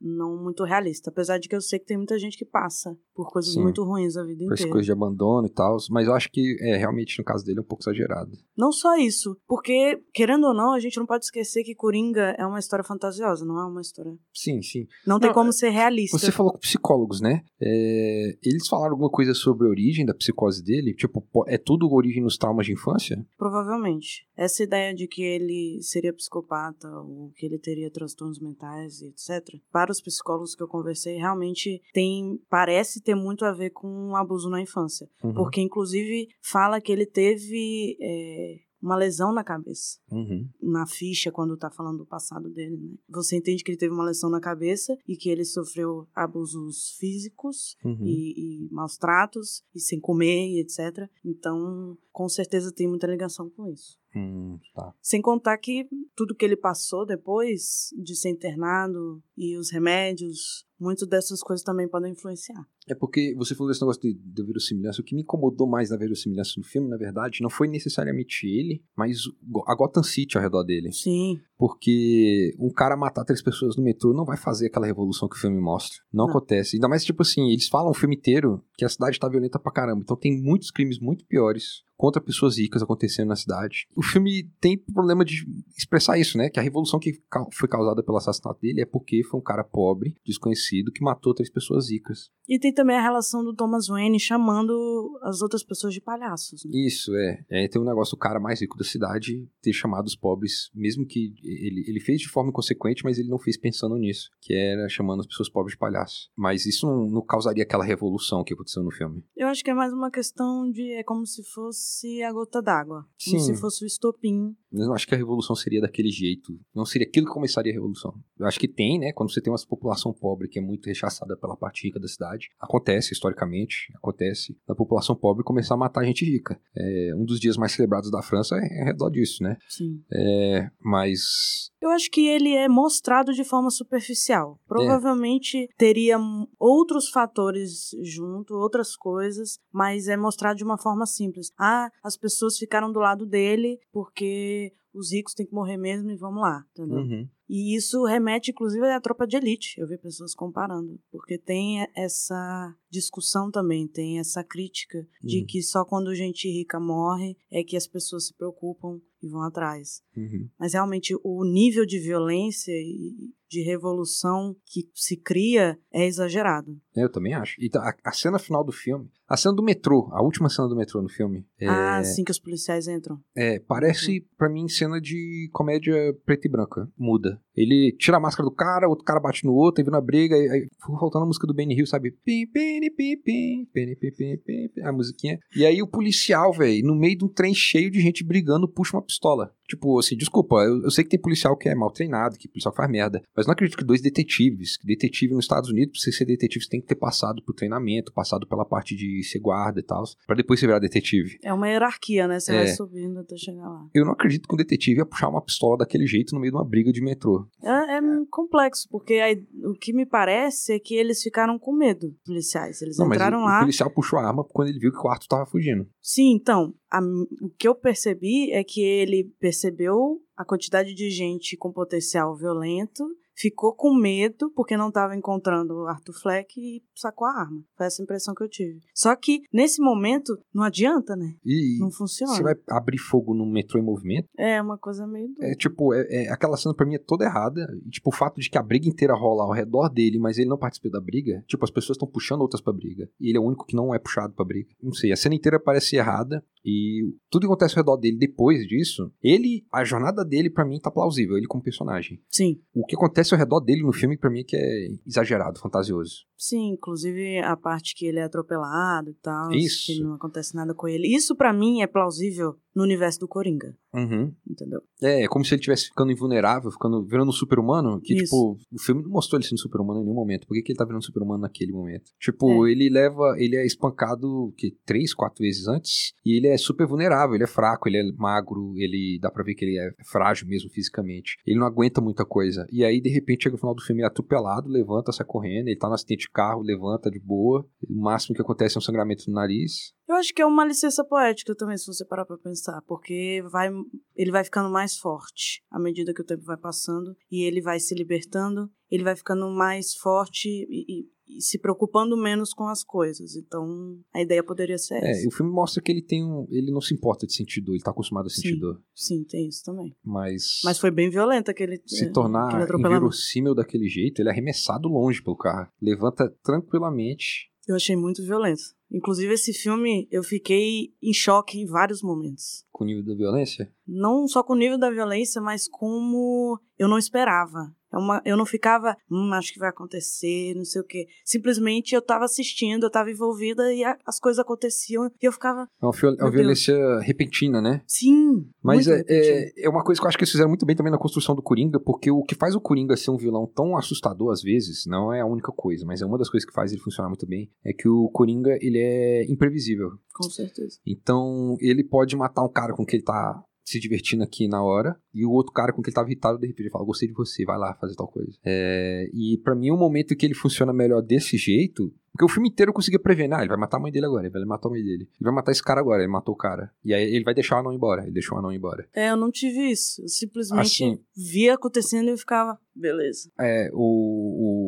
não muito realista. Apesar de que eu sei que tem muita gente que passa por coisas Sim. muito ruins a vida Por inteira. coisa de abandono e tal. Mas eu acho que, é, realmente, no caso dele, é um pouco exagerado. Não só isso, porque, querendo ou não, a gente não pode esquecer que Coringa é uma história fantasiosa, não é uma história. Sim, sim. Não tem Não, como ser realista. Você falou com psicólogos, né? É, eles falaram alguma coisa sobre a origem da psicose dele? Tipo, po- é tudo origem nos traumas de infância? Provavelmente. Essa ideia de que ele seria psicopata ou que ele teria transtornos mentais e etc. Para os psicólogos que eu conversei, realmente tem parece ter muito a ver com um abuso na infância, Uhum. porque inclusive fala que ele teve é, uma lesão na cabeça. Uhum. Na ficha, quando tá falando do passado dele, né? Você entende que ele teve uma lesão na cabeça e que ele sofreu abusos físicos Uhum. e, e maus tratos, e sem comer, e etc. Então, com certeza tem muita ligação com isso. Hum, tá. Sem contar que tudo que ele passou depois de ser internado e os remédios, muitas dessas coisas também podem influenciar. É porque você falou desse negócio de, de verossimilhança. O que me incomodou mais na verossimilhança no filme, na verdade, não foi necessariamente ele, mas a Gotham City ao redor dele. Sim, Porque um cara matar três pessoas no metrô não vai fazer aquela revolução que o filme mostra. Não, Não. acontece. Ainda mais, tipo assim, eles falam o filme inteiro que a cidade tá violenta pra caramba. Então tem muitos crimes muito piores contra pessoas ricas acontecendo na cidade. O filme tem problema de expressar isso, né? Que a revolução que foi causada pelo assassinato dele é porque foi um cara pobre, desconhecido, que matou três pessoas ricas. E tem também a relação do Thomas Wayne chamando as outras pessoas de palhaços. Né? Isso, é. é. Tem um negócio do cara mais rico da cidade ter chamado os pobres, mesmo que ele, ele fez de forma inconsequente, mas ele não fez pensando nisso, que era chamando as pessoas pobres de palhaço. Mas isso não, não causaria aquela revolução que aconteceu no filme. Eu acho que é mais uma questão de. É como se fosse a gota d'água. Como Sim. se fosse o estopim. Mas eu não acho que a revolução seria daquele jeito. Não seria aquilo que começaria a revolução. Eu acho que tem, né? Quando você tem uma população pobre que é muito rechaçada pela parte rica da cidade. Acontece, historicamente, acontece da população pobre começar a matar gente rica. É, um dos dias mais celebrados da França é ao redor disso, né? Sim. É, mas Eu acho que ele é mostrado de forma superficial. É. Provavelmente teria outros fatores junto, outras coisas, mas é mostrado de uma forma simples. Ah, as pessoas ficaram do lado dele porque os ricos têm que morrer mesmo e vamos lá, entendeu? Uhum. E isso remete, inclusive, à tropa de elite. Eu vi pessoas comparando. Porque tem essa discussão também, tem essa crítica de Uhum. que só quando gente rica morre é que as pessoas se preocupam e vão atrás. Uhum. Mas realmente o nível de violência e de revolução que se cria é exagerado. É, eu também acho. Então, a, a cena final do filme, a cena do metrô, a última cena do metrô no filme. É, ah, assim que os policiais entram. É, parece uhum. para mim cena de comédia preta e branca, muda. Ele tira a máscara do cara, outro cara bate no outro, aí vem uma briga, aí, aí ficou faltando a música do Benny Hill, sabe? Pim, pim, pim, pim, pim, pim, pim, pim, a musiquinha. E aí o policial, velho, no meio de um trem cheio de gente brigando, puxa uma pistola. Tipo, assim, desculpa, eu, eu sei que tem policial que é mal treinado, que policial faz merda, mas não acredito que dois detetives, que detetive nos Estados Unidos, pra você ser detetive, você tem que ter passado por treinamento, passado pela parte de ser guarda e tal, pra depois você virar detetive. É uma hierarquia, né? Você É. vai subindo até chegar lá. Eu não acredito que um detetive ia puxar uma pistola daquele jeito no meio de uma briga de metrô. É, é complexo, porque aí, o que me parece é que eles ficaram com medo, policiais. Eles Não, entraram o, lá. o policial puxou a arma quando ele viu que o quarto tava fugindo. Sim, então, a- o que eu percebi é que ele percebeu a quantidade de gente com potencial violento, ficou com medo porque não estava encontrando o Arthur Fleck e sacou a arma. Foi essa impressão que eu tive. Só que, nesse momento, não adianta, né? E Não funciona. você vai abrir fogo no metrô em movimento. É uma coisa meio doida. É tipo, é, é- aquela cena pra mim é toda errada. E, tipo, o fato de que a briga inteira rola ao redor dele, mas ele não participa da briga. Tipo, as pessoas estão puxando outras pra briga. E ele é o único que não é puxado pra briga. Não sei, a cena inteira parece errada. E tudo que acontece ao redor dele depois disso, ele, a jornada dele pra mim tá plausível, ele como personagem. Sim. O que acontece ao redor dele no filme, pra mim, é que é exagerado, fantasioso. Sim, inclusive a parte que ele é atropelado e tal, Isso. que não acontece nada com ele. Isso pra mim é plausível no universo do Coringa, Uhum. entendeu? É, é como se ele estivesse ficando invulnerável, ficando virando um super-humano, que, Isso. tipo, o filme não mostrou ele sendo super-humano em nenhum momento. Por que, que ele tá virando super-humano naquele momento? Tipo, ele leva, ele é espancado, que, três, quatro vezes antes, e ele é super vulnerável, ele é fraco, ele é magro, ele, dá pra ver que ele é frágil mesmo fisicamente. Ele não aguenta muita coisa. E aí, de repente, chega no final do filme, ele é atropelado, levanta, sai correndo, ele tá no acidente de carro, levanta de boa. O máximo que acontece é um sangramento no nariz. Eu acho que é uma licença poética também, se você parar pra pensar, porque vai, ele vai ficando mais forte à medida que o tempo vai passando e ele vai se libertando, ele vai ficando mais forte e, e- e se preocupando menos com as coisas. Então, a ideia poderia ser É, essa. o filme mostra que ele tem um. Ele não se importa de sentir dor, ele tá acostumado a sentir Sim. dor. Sim, tem isso também. Mas. Mas foi bem violento aquele. se aquele tornar inverossímil daquele jeito, ele é arremessado longe pelo carro. Levanta tranquilamente. Eu achei muito violento. Inclusive, esse filme eu fiquei em choque em vários momentos. Com o nível da violência? Não só com o nível da violência, mas como eu não esperava. É uma, eu não ficava, hum, acho que vai acontecer, não sei o quê. Simplesmente eu tava assistindo, eu tava envolvida e a- as coisas aconteciam e eu ficava, É uma, é uma Deus. violência repentina, né? sim. Mas é, é, é uma coisa que eu acho que eles fizeram muito bem também na construção do Coringa, porque o que faz o Coringa ser um vilão tão assustador às vezes, não é a única coisa, mas é uma das coisas que faz ele funcionar muito bem, é que o Coringa, ele é imprevisível. Com certeza. Então, ele pode matar um cara com que ele tá se divertindo aqui na hora, e o outro cara com que ele tava irritado, de repente ele fala, gostei de você, vai lá fazer tal coisa. É, e pra mim, o momento que ele funciona melhor desse jeito, porque o filme inteiro eu conseguia prever, ah, ele vai matar a mãe dele agora, ele vai matar a mãe dele. Ele vai matar esse cara agora, ele matou o cara. E aí ele vai deixar o anão embora, ele deixou o anão embora. É, eu não tive isso. Eu simplesmente Assim. via acontecendo e eu ficava, beleza. É, o, o,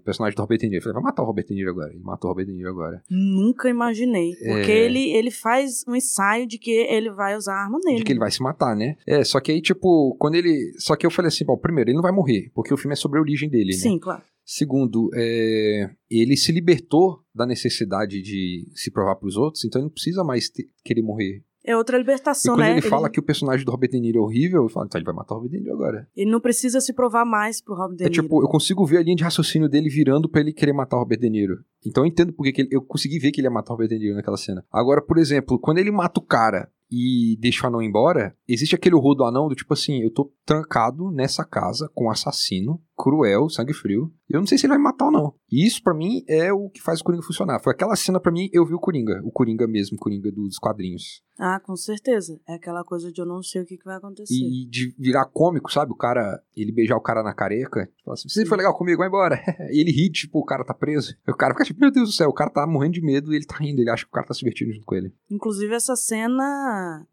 o personagem do Robert De Niro, falei, vai matar o Robert De Niro agora, ele matou o Robert De Niro agora. Nunca imaginei. Porque É. ele, ele faz um ensaio de que ele vai usar a arma nele. De que ele vai se matar, né? É, só que aí, tipo, quando ele. Só que eu falei assim, bom, primeiro, ele não vai morrer, porque o filme é sobre a origem dele, né? Sim, claro. Segundo, é, ele se libertou da necessidade de se provar pros outros, então ele não precisa mais ter- querer morrer. É outra E libertação, quando né? ele fala que o personagem do Robert De Niro é horrível, eu falo, então ele vai matar o Robert De Niro agora. ele não precisa se provar mais pro Robin De É Niro. tipo, eu consigo ver a linha de raciocínio dele virando pra ele querer matar o Robert De Niro. Então eu entendo porque que ele, eu consegui ver que ele ia matar o Robert De Niro naquela cena. Agora, por exemplo, quando ele mata o cara e deixa o anão embora, existe aquele horror do anão do tipo assim, eu tô trancado nessa casa com um assassino, cruel, sangue frio. Eu não sei se ele vai me matar ou não. E isso pra mim é o que faz o Coringa funcionar. Foi aquela cena pra mim, eu vi o Coringa, o Coringa mesmo, o Coringa dos quadrinhos. Ah, com certeza. É aquela coisa de eu não sei o que, que vai acontecer. E de virar cômico, sabe? O cara, ele beijar o cara na careca. Fala assim, você foi legal comigo, vai embora. e ele ri, tipo, o cara tá preso. E o cara fica tipo, meu Deus do céu, o cara tá morrendo de medo e ele tá rindo. Ele acha que o cara tá se divertindo junto com ele. Inclusive, essa cena,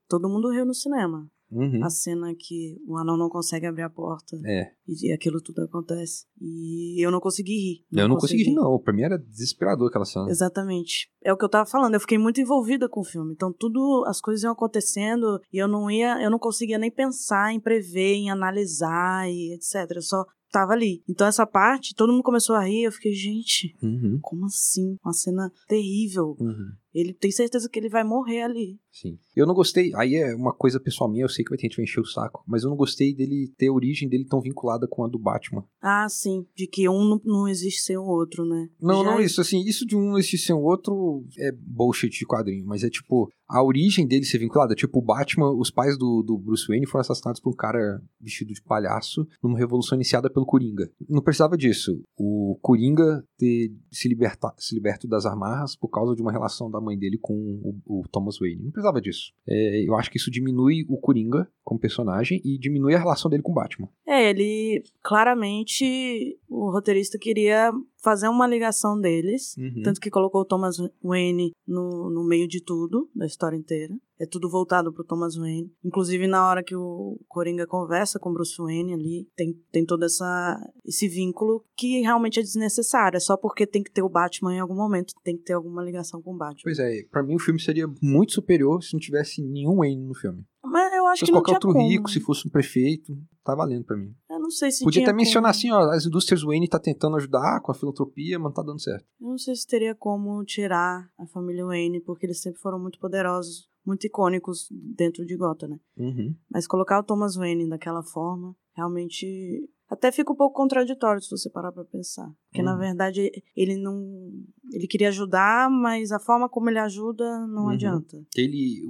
todo mundo riu no cinema. Uhum. A cena que o anão não consegue abrir a porta É. e aquilo tudo acontece. E eu não consegui rir. eu não consegui rir, não. Pra mim era desesperador aquela cena. Exatamente. É o que eu tava falando. Eu fiquei muito envolvida com o filme. Então, tudo, as coisas iam acontecendo e eu não ia, eu não conseguia nem pensar em prever, em analisar e etc. Eu só tava ali. Então, essa parte, todo mundo começou a rir. Eu fiquei, gente, Uhum. como assim? Uma cena terrível. Uhum. Ele tem certeza que ele vai morrer ali. Sim. Eu não gostei. Aí é uma coisa pessoal minha, eu sei que vai ter gente vai encher o saco. Mas eu não gostei dele ter a origem dele tão vinculada com a do Batman. Ah, sim. De que um não, não existe sem o outro, né? Não, Já não isso. Assim, isso de um existir sem o outro é bullshit de quadrinho. Mas é tipo, a origem dele ser vinculada. Tipo, o Batman, os pais do, do Bruce Wayne foram assassinados por um cara vestido de palhaço numa revolução iniciada pelo Coringa. Não precisava disso. O Coringa ter se, liberta, se liberto das amarras por causa de uma relação da mãe dele com o, o Thomas Wayne. Não precisava disso. É, eu acho que isso diminui o Coringa como personagem e diminui a relação dele com o Batman. É, ele claramente o roteirista queria fazer uma ligação deles, Uhum. tanto que colocou o Thomas Wayne no, no meio de tudo, da história inteira. É tudo voltado pro Thomas Wayne. Inclusive na hora que o Coringa conversa com o Bruce Wayne ali, tem, tem todo essa, esse vínculo que realmente é desnecessário. É só porque tem que ter o Batman em algum momento, tem que ter alguma ligação com o Batman. Pois é, pra mim o filme seria muito superior se não tivesse nenhum Wayne no filme. Mas eu acho Se que não qualquer outro como. rico, se fosse um prefeito, tá valendo pra mim. Eu não sei se Podia até mencionar como- assim, ó, as indústrias Wayne tá tentando ajudar com a filantropia, mas não tá dando certo. Eu não sei se teria como tirar a família Wayne, porque eles sempre foram muito poderosos, muito icônicos dentro de Gotham, né? Uhum. Mas colocar o Thomas Wayne daquela forma, realmente Até fica um pouco contraditório se você parar pra pensar. Porque, na Uhum. verdade, ele não. Ele queria ajudar, mas a forma como ele ajuda não Uhum. adianta. Ele,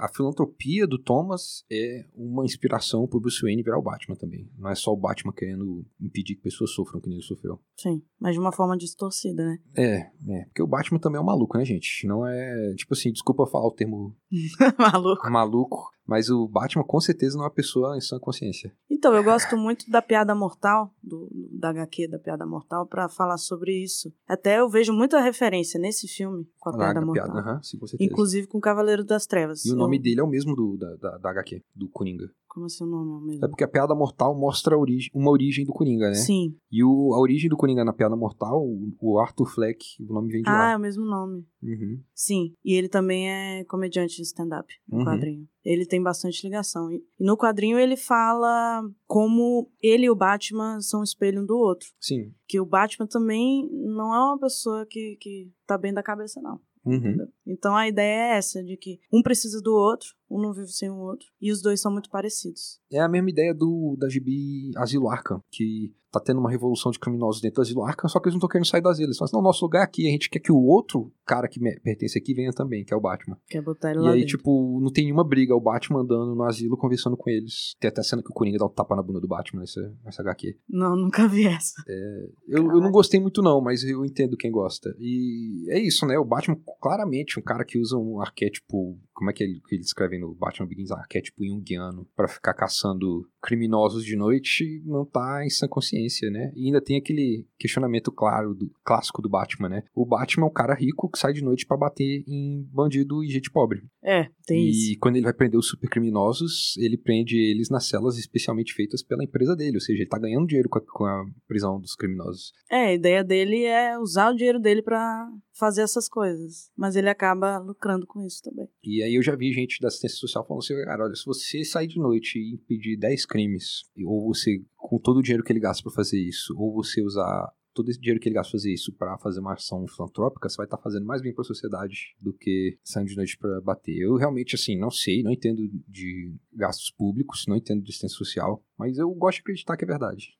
a filantropia do Thomas é uma inspiração pro Bruce Wayne virar o Batman também. Não é só o Batman querendo impedir que pessoas sofram que ele sofreu. Sim. Mas de uma forma distorcida, né? É, é. Porque o Batman também é um maluco, né, gente? Não é. Tipo assim, desculpa falar o termo Maluco. maluco, mas o Batman com certeza não é uma pessoa em sã consciência. Então, eu gosto muito da piada mortal, do, da HQ da piada mortal, pra falar sobre isso. Até eu vejo muita referência nesse filme com a piada Larga mortal. piada, aham, sim, com certeza. Inclusive com o Cavaleiro das Trevas. E o nome Eu- dele é o mesmo do, da, da, da HQ, do Coringa. Como assim o nome é o mesmo? É porque a piada mortal mostra origem, uma origem do Coringa, né? Sim. E o, a origem do Coringa na piada mortal, o, Arthur Fleck, o nome vem de Ah, lá. é o mesmo nome. Uhum. Sim. E ele também é comediante de stand-up no Uhum. quadrinho. Ele tem bastante ligação. E no quadrinho ele fala como ele e o Batman são um espelho um do outro. Sim. Que o Batman também não é uma pessoa que, que tá bem da cabeça, não. Uhum. Então a ideia é essa, de que um precisa do outro, um não vive sem o outro, e os dois são muito parecidos. É a mesma ideia do da gibi Asilo Arkham, que tá tendo uma revolução de criminosos dentro do Asilo Arkham, só que eles não estão querendo sair. Eles falam assim, não, nosso lugar é aqui, a gente quer que o outro cara que pertence aqui venha também, que é o Batman. Quer botar ele E lá aí, dentro. tipo, não tem nenhuma briga, é o Batman andando no asilo conversando com eles. Tem até a cena que o Coringa dá um tapa na bunda do Batman nessa, nessa HQ. Não, nunca vi essa. Eu, eu não gostei muito não, mas eu entendo quem gosta. E é isso, né? O Batman, claramente, um cara que usa um arquétipo... Como é que ele, que ele escreve no Batman Begins? Arquétipo junguiano pra ficar caçando criminosos de noite, não tá em sã consciência, né? E ainda tem aquele questionamento claro, do clássico do Batman, né? O Batman é um cara rico que sai de noite pra bater em bandido e gente pobre. É, tem e isso. quando ele vai prender os supercriminosos, ele prende eles nas celas especialmente feitas pela empresa dele. Ou seja, ele tá ganhando dinheiro com a, com a prisão dos criminosos. É, a ideia dele é usar o dinheiro dele pra fazer essas coisas. Mas ele acaba lucrando com isso também. E aí eu já vi gente da assistência social falando assim, cara, olha, se você sair de noite e impedir 10 crimes, ou você, com todo o dinheiro que ele gasta pra fazer isso, ou você usar todo esse dinheiro que ele gasta pra fazer isso pra fazer uma ação filantrópica, você vai estar fazendo mais bem pra sociedade do que saindo de noite pra bater. Eu realmente, assim, não sei, não entendo de gastos públicos, não entendo de assistência social, mas eu gosto de acreditar que é verdade.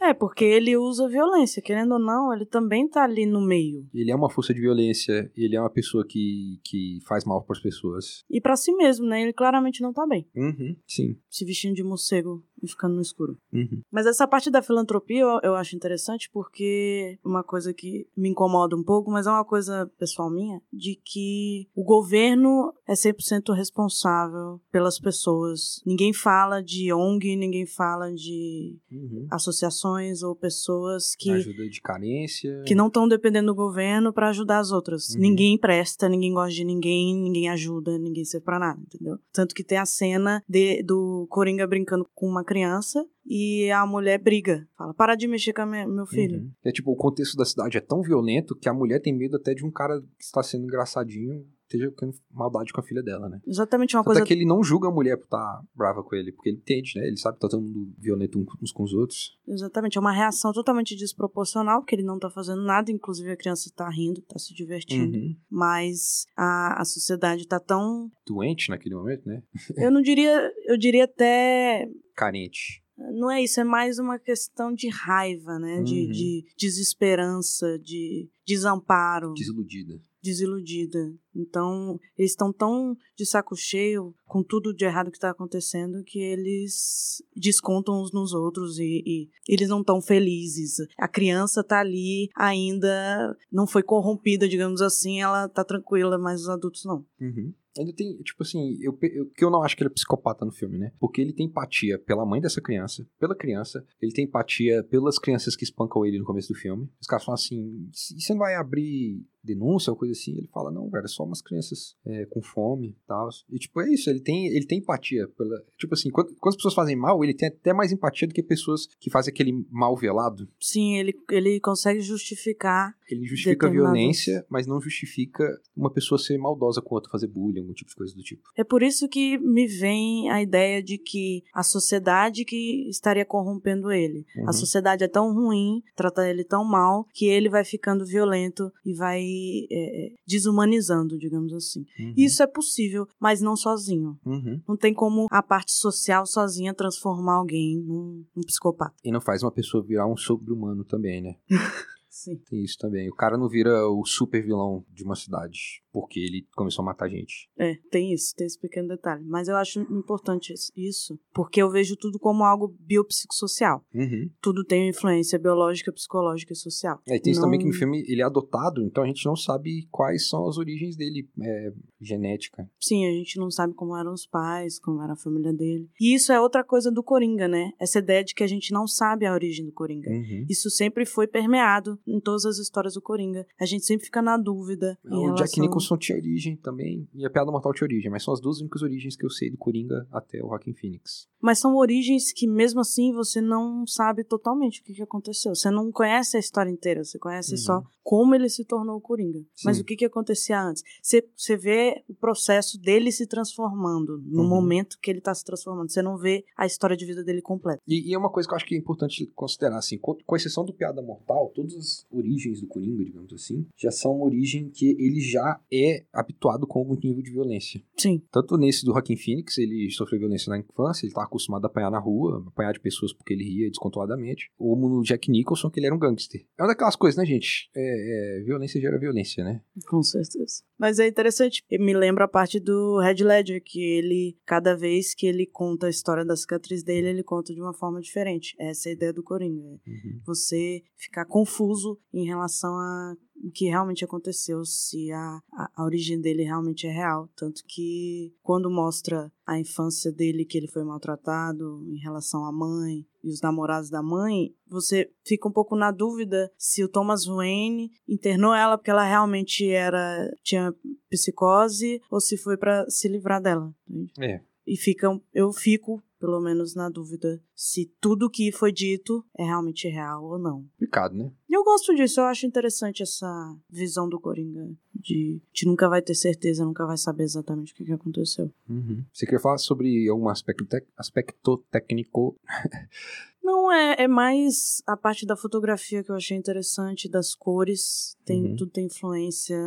É, porque ele usa violência, querendo ou não, ele também tá ali no meio. Ele é uma força de violência, ele é uma pessoa que, que faz mal pras pessoas. E pra si mesmo, né? Ele claramente não tá bem. Uhum, sim. Se vestindo de morcego e ficando no escuro. Uhum. Mas essa parte da filantropia eu, eu acho interessante porque uma coisa que me incomoda um pouco, mas é uma coisa pessoal minha, de que o governo é 100% responsável pelas pessoas. Ninguém fala de ONG, ninguém fala de Uhum. associações ou pessoas que Ajuda de carência. que não estão dependendo do governo pra ajudar as outras. Uhum. Ninguém presta, ninguém gosta de ninguém, ninguém ajuda, ninguém serve pra nada, entendeu? Tanto que tem a cena de- do Coringa brincando com uma criança e a mulher briga. Fala, para de mexer com minha- meu filho. Uhum. É tipo, o contexto da cidade é tão violento que a mulher tem medo até de um cara que está sendo engraçadinho esteja tendo maldade com a filha dela, né? Exatamente uma Tanto coisa... é que ele não julga a mulher por estar brava com ele, porque ele entende, né? Ele sabe que tá todo mundo violento uns com os outros. Exatamente, é uma reação totalmente desproporcional, porque ele não tá fazendo nada, inclusive a criança tá rindo, tá se divertindo. Uhum. Mas a, a sociedade tá tão... Doente naquele momento, né? Eu não diria... Eu diria até Carente. Não é isso, é mais uma questão de raiva, né? De, Uhum. de desesperança, de desamparo, Desiludida. Desiludida. Então, eles estão tão de saco cheio com tudo de errado que está acontecendo que eles descontam uns nos outros e, e eles não estão felizes. A criança tá ali ainda não foi corrompida, digamos assim, ela tá tranquila, mas os adultos não. Uhum. Ainda tem, tipo assim, eu, eu, que eu não acho que ele é psicopata no filme, né? Porque ele tem empatia pela mãe dessa criança, pela criança, ele tem empatia pelas crianças que espancam ele no começo do filme. Os caras falam assim: "E você não vai abrir denúncia ou coisa assim? Ele fala: não, velho, é só umas crianças é, com fome e tal. E, tipo, é isso, ele tem, ele tem empatia pela. Tipo assim, quando, quando as pessoas fazem mal, ele tem até mais empatia do que pessoas que fazem aquele mal velado. Sim, ele, ele consegue justificar Ele justifica a violência, mas não justifica uma pessoa ser maldosa com outra, fazer bullying, algum tipo de coisa do tipo. É por isso que me vem a ideia de que a sociedade que estaria corrompendo ele. Uhum. A sociedade é tão ruim, trata ele tão mal, que ele vai ficando violento e vai é, é, desumanizando, digamos assim. Uhum. Isso é possível, mas não sozinho. Uhum. Não tem como a parte social sozinha transformar alguém num, num psicopata. E não faz uma pessoa virar um sobre-humano também, né? Sim. Tem isso também. O cara não vira o super vilão de uma cidade porque ele começou a matar gente. É, tem isso, tem esse pequeno detalhe. Mas eu acho importante isso, porque eu vejo tudo como algo biopsicossocial. Uhum. Tudo tem influência biológica, psicológica e social. É, e tem isso Não- também que no filme ele é adotado, então a gente não sabe quais são as origens dele, é, genética. Sim, a gente não sabe como eram os pais, como era a família dele. E isso é outra coisa do Coringa, né? Essa ideia de que a gente não sabe a origem do Coringa. Uhum. Isso sempre foi permeado em todas as histórias do Coringa. A gente sempre fica na dúvida. em O relação... Jack Nicholson tinha origem também, e a Piada Mortal tinha origem, mas são as duas únicas origens que eu sei do Coringa até o Joaquin Phoenix. Mas são origens que, mesmo assim, você não sabe totalmente o que, que aconteceu. Você não conhece a história inteira, você conhece Uhum. só como ele se tornou o Coringa. Mas Sim. o que, que acontecia antes? Você, vê o processo dele se transformando, no Uhum. momento que ele está se transformando. Você não vê a história de vida dele completa. E, e é uma coisa que eu acho que é importante considerar, assim, com, com exceção do Piada Mortal, todas as origens do Coringa, digamos assim, já são uma origem que ele já é habituado com algum nível de violência. Sim. Tanto nesse do Joaquin Phoenix, ele sofreu violência na infância, ele tá acostumado a apanhar na rua, apanhar de pessoas porque ele ria descontroladamente. Ou no Jack Nicholson, que ele era um gangster. É uma daquelas coisas, né, gente? É, é, violência gera violência, né? Com certeza. Mas é interessante. Me lembra a parte do Red Ledger, que ele, cada vez que ele conta a história da cicatriz dele, ele conta de uma forma diferente. Essa é a ideia do Coringa. Uhum. Você ficar confuso em relação a o que realmente aconteceu, se a, a, a origem dele realmente é real. Tanto que quando mostra a infância dele, que ele foi maltratado em relação à mãe e os namorados da mãe, você fica um pouco na dúvida se o Thomas Wayne internou ela porque ela realmente era tinha psicose ou se foi pra se livrar dela. É. E fica, eu fico, pelo menos, na dúvida se tudo que foi dito é realmente real ou não. Complicado, né? E eu gosto disso, eu acho interessante essa visão do Coringa. De, de nunca vai ter certeza, nunca vai saber exatamente o que, que aconteceu. Uhum. Você queria falar sobre algum aspecto, aspecto técnico? Não, é, é mais a parte da fotografia que eu achei interessante, das cores. Tem, Uhum. Tudo tem influência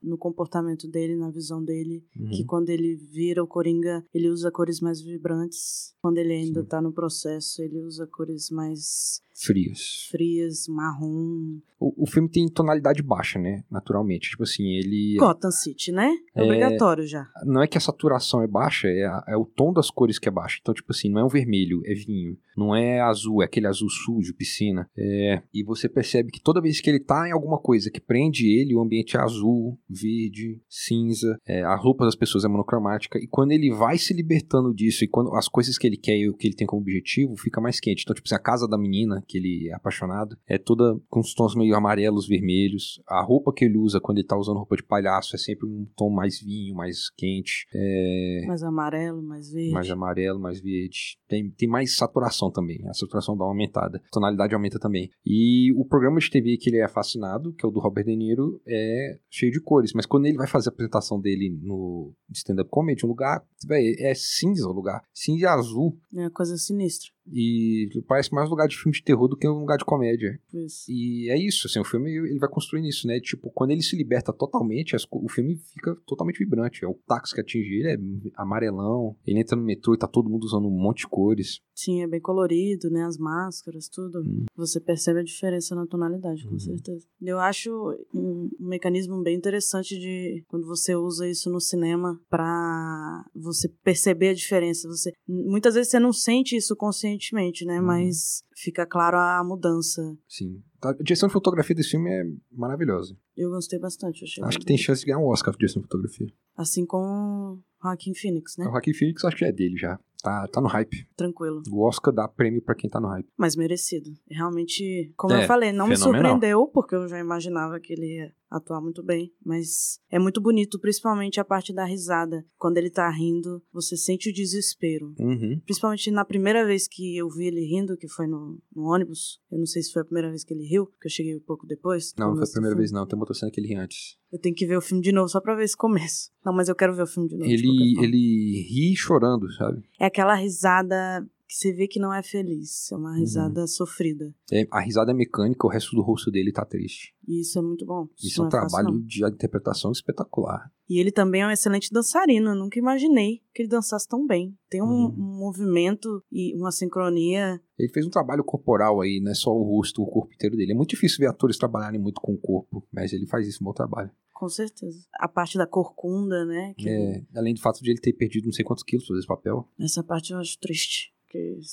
no comportamento dele, na visão dele. Uhum. Que quando ele vira o Coringa, ele usa cores mais vibrantes. Quando ele ainda Sim. tá no processo, ele usa cores mais Frios. frias, marrom. O, o filme tem tonalidade baixa, né? Naturalmente. Tipo assim, ele. Gotham City, né? É É. obrigatório já. Não é que a saturação é baixa, é, a- é o tom das cores que é baixo. Então, tipo assim, não é um vermelho, é vinho. Não é azul, é aquele azul sujo, piscina. É, e você percebe que toda vez que ele tá em alguma coisa que prende ele, o ambiente é azul, verde, cinza. é, a roupa das pessoas é monocromática. E quando ele vai se libertando disso, e quando as coisas que ele quer e o que ele tem como objetivo, fica mais quente. Então, tipo assim, a casa da menina, que ele é apaixonado, é toda com os tons meio amarelos, vermelhos. A roupa que ele usa quando ele tá usando roupa de palhaço é sempre um tom mais vinho, mais quente. É, Mais amarelo, mais verde. mais amarelo, mais verde. Tem, tem mais saturação também. A saturação dá uma aumentada. A tonalidade aumenta também. E o programa de TV que ele é fascinado, que é o do Robert De Niro, é cheio de cores. Mas quando ele vai fazer a apresentação dele no stand-up comedy, um lugar, é cinza o lugar. Cinza e azul. É uma coisa sinistra. E parece mais um lugar de filme de terror do que um lugar de comédia. isso. E é isso, assim, o filme ele vai construindo isso, né? Tipo, quando ele se liberta totalmente, as o filme fica totalmente vibrante. É o táxi que atinge ele, é amarelão. Ele entra no metrô e tá todo mundo usando um monte de cores. Sim, é bem colorido, né? As máscaras, tudo. Hum. Você percebe a diferença na tonalidade, com Uhum. certeza. Eu acho um, um mecanismo bem interessante de quando você usa isso no cinema pra você perceber a diferença. Você muitas vezes você não sente isso conscientemente, né? Uhum. Mas fica claro a mudança. Sim. A direção de fotografia desse filme é maravilhosa. Eu gostei bastante. Acho bem que tem chance de ganhar um Oscar de direção de fotografia. Assim como Joaquin Phoenix, né? O Joaquin Phoenix acho que é dele já. Tá, tá no hype. Tranquilo. O Oscar dá prêmio pra quem tá no hype. Mas merecido. Realmente, como É, eu falei, não me fenomenal. surpreendeu, porque eu já imaginava que ele ia atuar muito bem. Mas é muito bonito, principalmente a parte da risada. Quando ele tá rindo, você sente o desespero. Uhum. Principalmente na primeira vez que eu vi ele rindo, que foi no, no ônibus. Eu não sei se foi a primeira vez que ele riu, porque eu cheguei um pouco depois. Não, não foi a primeira filme. vez não. Tem uma outra cena que ele ri antes. Eu tenho que ver o filme de novo, só pra ver esse começo. Não, mas eu quero ver o filme de novo. de Ele, forma. ele ri chorando, sabe? É aquela risada que você vê que não é feliz. É uma Uhum. risada sofrida. É, a risada é mecânica, o resto do rosto dele tá triste. E isso é muito bom. Isso é um fácil, trabalho não. de interpretação espetacular. E ele também é um excelente dançarino. Eu nunca imaginei que ele dançasse tão bem. Tem um, Uhum. um movimento e uma sincronia. Ele fez um trabalho corporal aí, não é só o rosto, o corpo inteiro dele. É muito difícil ver atores trabalharem muito com o corpo, mas ele faz isso um bom trabalho. Com certeza. A parte da corcunda, né? Que É, além do fato de ele ter perdido não sei quantos quilos fazer esse papel. Essa parte eu acho triste.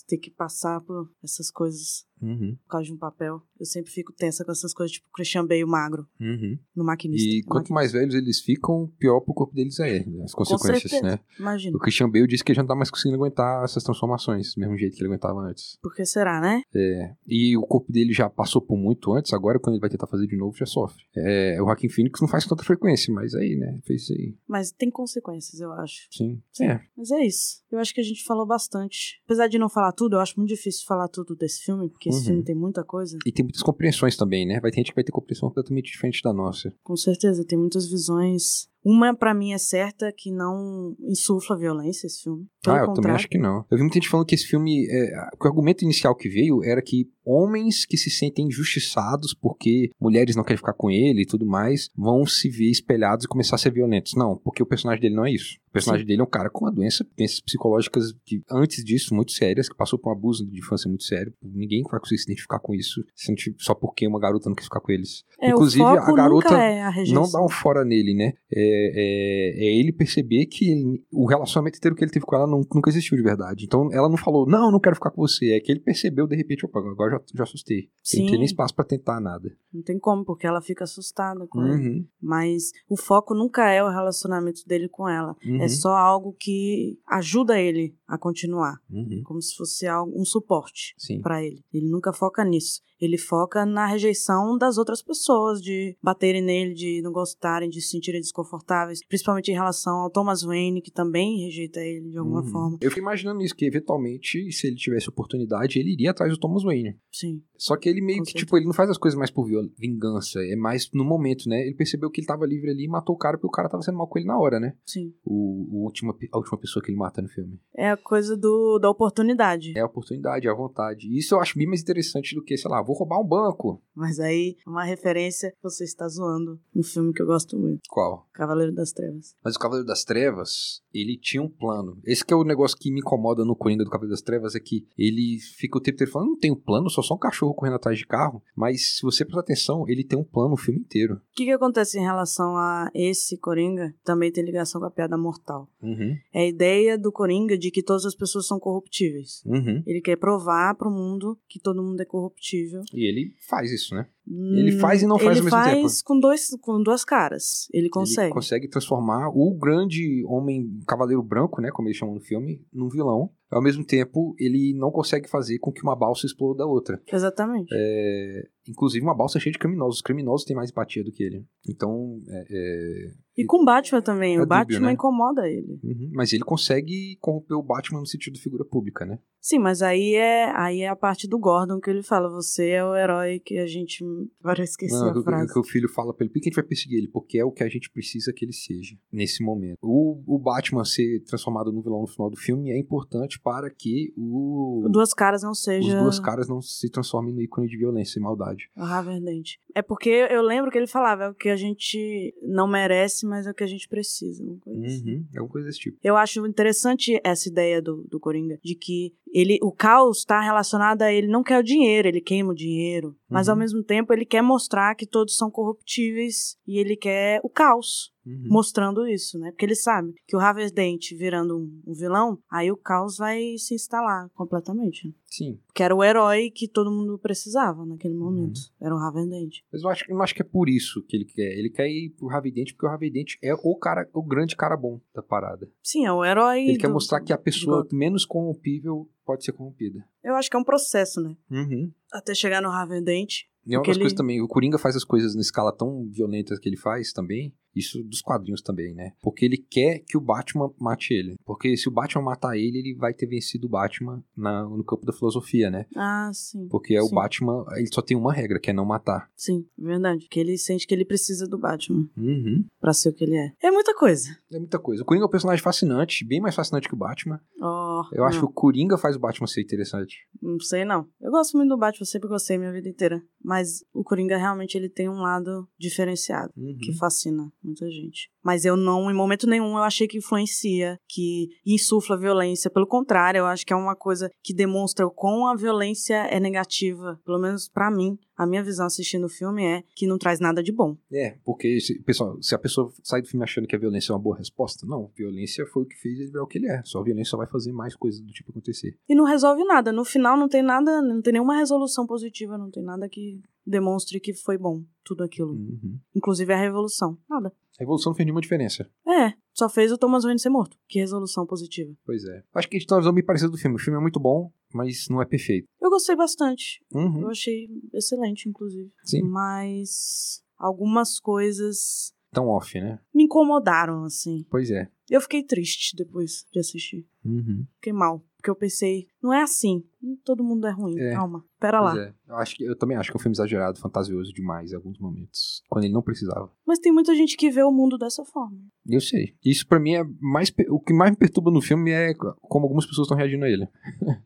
Tem que passar por essas coisas Uhum, por causa de um papel. Eu sempre fico tensa com essas coisas, tipo Christian Bale magro uhum. no maquinista. E no quanto mais velhos eles ficam, pior pro corpo deles é, né, as consequências, né? Imagina. O Christian Bale disse que ele já não tá mais conseguindo aguentar essas transformações, do mesmo jeito que ele aguentava antes. Por que será, né? É, e o corpo dele já passou por muito antes, agora quando ele vai tentar fazer de novo, já sofre. É, o Joaquin Phoenix não faz com tanta frequência, mas aí, né, fez isso aí. Mas tem consequências, eu acho. Sim. Sim. É. Mas é isso. Eu acho que a gente falou bastante. Apesar de não falar tudo, eu acho muito difícil falar tudo desse filme, porque esse Uhum. filme tem muita coisa. E tem muitas compreensões também, né? Vai ter gente que vai ter compreensão completamente diferente da nossa. Com certeza, tem muitas visões. Uma, pra mim, é certa, que não insufla violência, esse filme. Pelo ah, eu também contrário. acho que não. Eu vi muita gente falando que esse filme. É, o argumento inicial que veio era que homens que se sentem injustiçados porque mulheres não querem ficar com ele e tudo mais vão se ver espelhados e começar a ser violentos. Não, porque o personagem dele não é isso. O personagem dele é um cara com uma doença, doenças psicológicas que, antes disso, muito sérias, que passou por um abuso de infância muito sério. Ninguém vai conseguir se identificar com isso só porque uma garota não quis ficar com eles. É, Inclusive, a garota é a não dá um fora nele, né? É, é, é ele perceber que ele- o relacionamento inteiro que ele teve com ela não- nunca existiu de verdade. Então ela não falou, não, eu não quero ficar com você. É que ele percebeu, de repente, opa, agora já, já assustei. Sim. Ele não tem nem espaço pra tentar nada. Não tem como, porque ela fica assustada com ele. Uhum, Mas o foco nunca é o relacionamento dele com ela. uhum, É só algo que ajuda ele a continuar. uhum. Como se fosse algo, um suporte pra ele. Ele nunca foca nisso. Ele foca na rejeição das outras pessoas, de baterem nele, de não gostarem, de se sentirem desconfortáveis. Principalmente em relação ao Thomas Wayne, que também rejeita ele de alguma Uhum. forma. Eu fico imaginando isso, que eventualmente, se ele tivesse oportunidade, ele iria atrás do Thomas Wayne. Sim. Só que ele meio Com que, certeza. tipo, ele não faz as coisas mais por viol- vingança, é mais no momento, né? Ele percebeu que ele tava livre ali e matou o cara porque o cara tava sendo mal com ele na hora, né? Sim. O, o última, a última pessoa que ele mata no filme. É a coisa do, da oportunidade. É a oportunidade, é a vontade. E Isso eu acho bem mais interessante do que, sei lá, vou roubar um banco. Mas aí, uma referência que você está zoando um filme que eu gosto muito. Qual? Cavaleiro das Trevas. Mas o Cavaleiro das Trevas, ele tinha um plano. Esse que é o negócio que me incomoda no Coringa do Cavaleiro das Trevas, é que ele fica o tempo inteiro falando, não tem um plano, sou só um cachorro correndo atrás de carro. Mas se você prestar atenção, ele tem um plano o filme inteiro. O que, que acontece em relação a esse Coringa? Também tem ligação com a piada mortal. Uhum, É a ideia do Coringa de que todas as pessoas são corruptíveis. uhum. Ele quer provar pro mundo que todo mundo é corruptível. E ele faz isso, né? Ele faz e não faz ele ao mesmo faz tempo. com, dois, com duas caras. Ele consegue. Ele consegue transformar o grande homem cavaleiro branco, né, como eles chamam no filme, num vilão. Ao mesmo tempo, ele não consegue fazer com que uma balsa exploda da outra. Exatamente. É, inclusive, uma balsa cheia de criminosos. Os criminosos têm mais empatia do que ele. Então, é, é, E com o Batman também. É o dúbio, Batman né? incomoda ele. uhum, mas ele consegue corromper o Batman no sentido de figura pública, né? Sim, mas aí é, aí é a parte do Gordon que ele fala: você é o herói que a gente. Agora eu esqueci Não, a que, frase. que o filho fala pra ele, por que a gente vai perseguir ele? Porque é o que a gente precisa que ele seja, nesse momento. O, o Batman ser transformado no vilão no final do filme é importante para que o... Duas caras não os seja duas caras não se transformem no ícone de violência e maldade. o Raverdente. É porque eu lembro que ele falava: é o que a gente não merece, mas é o que a gente precisa. uma coisa assim. Uhum, é uma coisa desse tipo. Eu acho interessante essa ideia do, do Coringa, de que ele, o caos está relacionado a ele não quer o dinheiro, ele queima o dinheiro, mas Uhum. ao mesmo tempo ele quer mostrar que todos são corruptíveis e ele quer o caos, Uhum. mostrando isso, né? Porque ele sabe que o Harvey Dent virando um, vilão, aí o caos vai se instalar completamente. né? Sim, Que era o herói que todo mundo precisava naquele momento. Uhum. Era o Harvey Dent. mas eu acho, eu acho que é por isso que ele quer. Ele quer ir pro Ravidente porque o Ravidente é o cara, o grande cara bom da parada. Sim, é o herói. Ele quer do- mostrar que a pessoa menos corrompível pode ser corrompida. Eu acho que é um processo, né? Uhum. Até chegar no Harvey Dent. E é uma das ele- coisas também, o Coringa faz as coisas na escala tão violenta que ele faz também, isso dos quadrinhos também, né? Porque ele quer que o Batman mate ele. Porque se o Batman matar ele, ele vai ter vencido o Batman na- no campo da filosofia, né? Ah, sim. Porque é o Sim. Batman, ele só tem uma regra, que é não matar. Sim, verdade. Que ele sente que ele precisa do Batman Uhum. pra ser o que ele é. É muita coisa. É muita coisa. O Coringa é um personagem fascinante, bem mais fascinante que o Batman. Oh. Eu acho não. que o Coringa faz o Batman ser interessante. Não sei, não. Eu gosto muito do Batman, sempre gostei minha vida inteira. Mas o Coringa realmente ele tem um lado diferenciado, Uhum. que fascina muita gente. Mas eu não, em momento nenhum, eu achei que influencia, que insufla violência. Pelo contrário, eu acho que é uma coisa que demonstra o quão a violência é negativa. Pelo menos pra mim, a minha visão assistindo o filme é que não traz nada de bom. É, porque, se, pessoal, se a pessoa sai do filme achando que a violência é uma boa resposta, não. Violência foi o que fez ele virar o que ele é. Só a violência vai fazer mais coisas do tipo acontecer. E não resolve nada. No final não tem nada, não tem nenhuma resolução positiva, não tem nada que demonstre que foi bom tudo aquilo. Uhum. Inclusive a revolução. Nada. A evolução não fez nenhuma diferença. É, só fez o Thomas Wayne ser morto. Que resolução positiva. Pois é. Acho que a gente tem uma visão bem parecida do filme. O filme é muito bom, mas não é perfeito. Eu gostei bastante. Uhum. Eu achei excelente, inclusive. Sim. Mas algumas coisas Tão off, né? me incomodaram, assim. Pois é. Eu fiquei triste depois de assistir. Uhum. Fiquei mal. Porque eu pensei, não é assim. Todo mundo é ruim. É. Calma. Pera Pois lá. é. Eu, acho que, eu também acho que é um filme exagerado, fantasioso demais em alguns momentos. Quando ele não precisava. Mas tem muita gente que vê o mundo dessa forma. Eu sei. Isso pra mim é mais. O que mais me perturba no filme é como algumas pessoas estão reagindo a ele.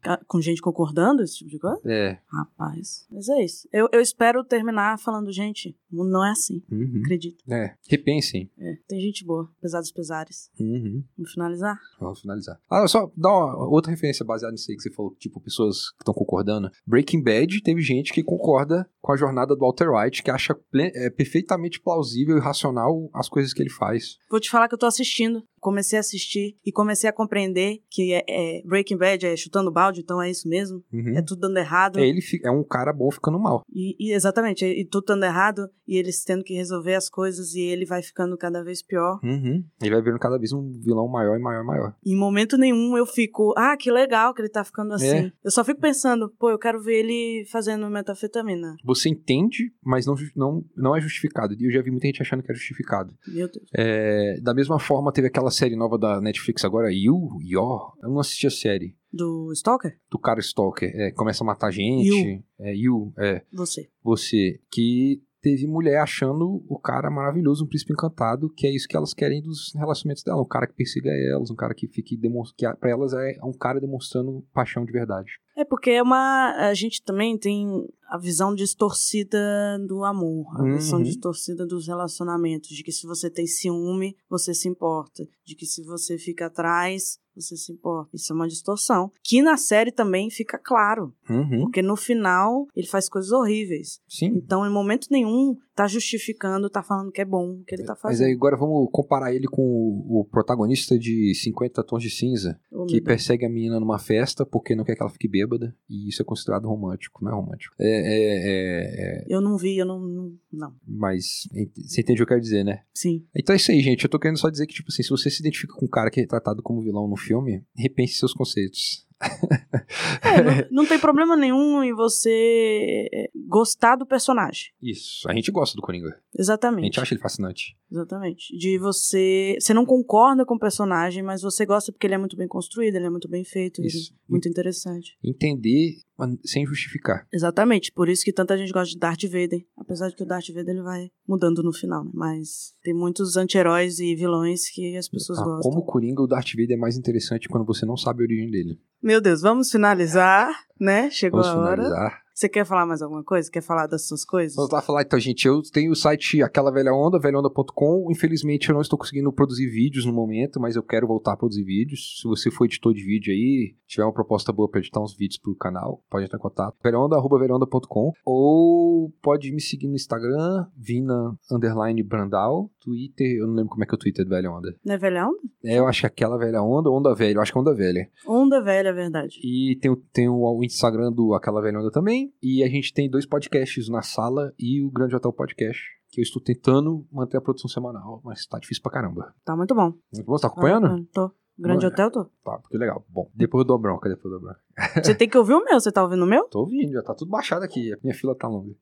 Ca- Com gente concordando, esse tipo de coisa? É. Rapaz. Mas é isso. Eu, eu espero terminar falando, gente, o mundo não é assim. Uhum. Acredito. É. Repensem. É, tem gente boa, apesar dos pesares. Uhum. Vamos finalizar? Vamos finalizar. Ah, só dar uma outra referência baseada nisso aí que você falou, tipo, pessoas que estão concordando. Breaking Bad teve gente que concorda com a jornada do Walter White, que acha é, perfeitamente plausível e racional as coisas que ele faz. Vou te falar que eu tô assistindo. Comecei a assistir e comecei a compreender que é, é Breaking Bad é chutando balde, então é isso mesmo. Uhum. É tudo dando errado. É, ele é um cara bom ficando mal. E, e exatamente, e tudo dando errado, e eles tendo que resolver as coisas, e ele vai ficando cada vez pior. Uhum. Ele vai virando cada vez um vilão maior e maior e maior. Em momento nenhum eu fico, ah, que legal que ele tá ficando assim. É. Eu só fico pensando, pô, eu quero ver ele fazendo metafetamina. Você entende, mas não, não, não é justificado. E eu já vi muita gente achando que é justificado. Meu Deus. É, da mesma forma, teve aquela série nova da Netflix agora, You, Yor. Eu não assisti a série. Do Stalker? Do cara Stalker. É, começa a matar gente. You. É, You, é. Você. Você. Que teve mulher achando o cara maravilhoso, um príncipe encantado, que é isso que elas querem dos relacionamentos dela. Um cara que persiga elas, um cara que fique demonstrando. Que pra elas é um cara demonstrando paixão de verdade. É porque é uma. A gente também tem a visão distorcida do amor, a Uhum. visão distorcida dos relacionamentos, de que se você tem ciúme, você se importa, de que se você fica atrás, você se importa. Isso é uma distorção. Que na série também fica claro, Uhum. porque no final ele faz coisas horríveis. Sim. Então, em momento nenhum, tá justificando, tá falando que é bom o que ele tá Mas fazendo. aí agora vamos comparar ele com o, o protagonista de 50 Tons de Cinza, Oh, que persegue a menina numa festa porque não quer que ela fique bêbada, e isso é considerado romântico, não é romântico. É, é, é, é, Eu não vi, eu não. Não. Não. mas você entende o que eu quero dizer, né? Sim. Então é isso aí, gente. Eu tô querendo só dizer que, tipo assim, se você se identifica com um cara que é tratado como vilão no filme, repense seus conceitos. É, não, não tem problema nenhum em você é, gostar do personagem. Isso. A gente gosta do Coringa. A Exatamente. gente acha ele fascinante. Exatamente. De você. Você não concorda com o personagem, mas você gosta porque ele é muito bem construído, ele é muito bem feito, ele Isso. é muito interessante. Entender sem justificar. Exatamente. Por isso que tanta gente gosta de Darth Vader. Apesar de que o Darth Vader ele vai mudando no final, né? Mas tem muitos anti-heróis e vilões que as pessoas Ah, gostam. como Coringa, o Darth Vader é mais interessante quando você não sabe a origem dele. Meu Deus, vamos finalizar, né? Chegou Vamos a hora. finalizar. Você quer falar mais alguma coisa? Quer falar das suas coisas? Vamos lá falar então, gente. Eu tenho o site Aquela Velha Onda, velhaonda.com. Infelizmente eu não estou conseguindo produzir vídeos no momento, mas eu quero voltar a produzir vídeos. Se você for editor de vídeo aí, tiver uma proposta boa para editar uns vídeos pro canal, pode entrar em contato. velhaonda.velhaonda.com ou pode me seguir no Instagram, Vina Underline Brandal, Twitter, eu não lembro como é que é o Twitter do Velha Onda. Não é velha onda? É, eu acho que é Aquela Velha Onda, Onda Velha, eu acho que é Onda Velha. Onda velha, é verdade. E tem, o- tem o, o Instagram do Aquela Velha Onda também. E a gente tem dois podcasts na sala e o Grande Hotel Podcast. Que eu estou tentando manter a produção semanal, mas tá difícil pra caramba. Tá muito bom. Muito bom, você tá acompanhando? Tô. Grande Mano. Hotel, tô. Tá, que legal. Bom, depois eu dou a bronca, depois eu dou a bronca. Você tem que ouvir o meu, você tá ouvindo o meu? Tô ouvindo, já tá tudo baixado aqui. A minha fila tá longa.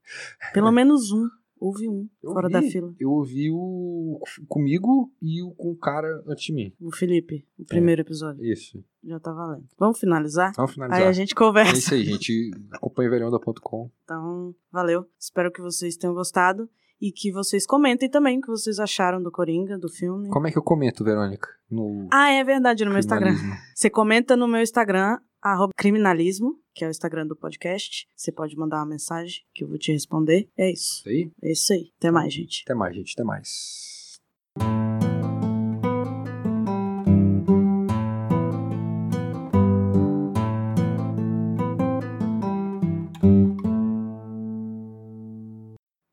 Pelo menos um. Ouve um, Eu fora ouvi- da fila. Eu ouvi o comigo e o com o cara antes de mim. O Felipe, o primeiro episódio. Isso. Já tá valendo. Vamos finalizar? Vamos finalizar. Aí a gente É conversa. isso aí, gente. Acompanha velhonda.com. Então, valeu. Espero que vocês tenham gostado. E que vocês comentem também o que vocês acharam do Coringa, do filme. Como é que eu comento, Verônica? No Ah, é verdade, no meu Instagram. Você comenta no meu Instagram, arroba criminalismo, que é o Instagram do podcast. Você pode mandar uma mensagem que eu vou te responder. É isso. Isso aí? É isso aí. Até mais, gente. Até mais, gente. Até mais.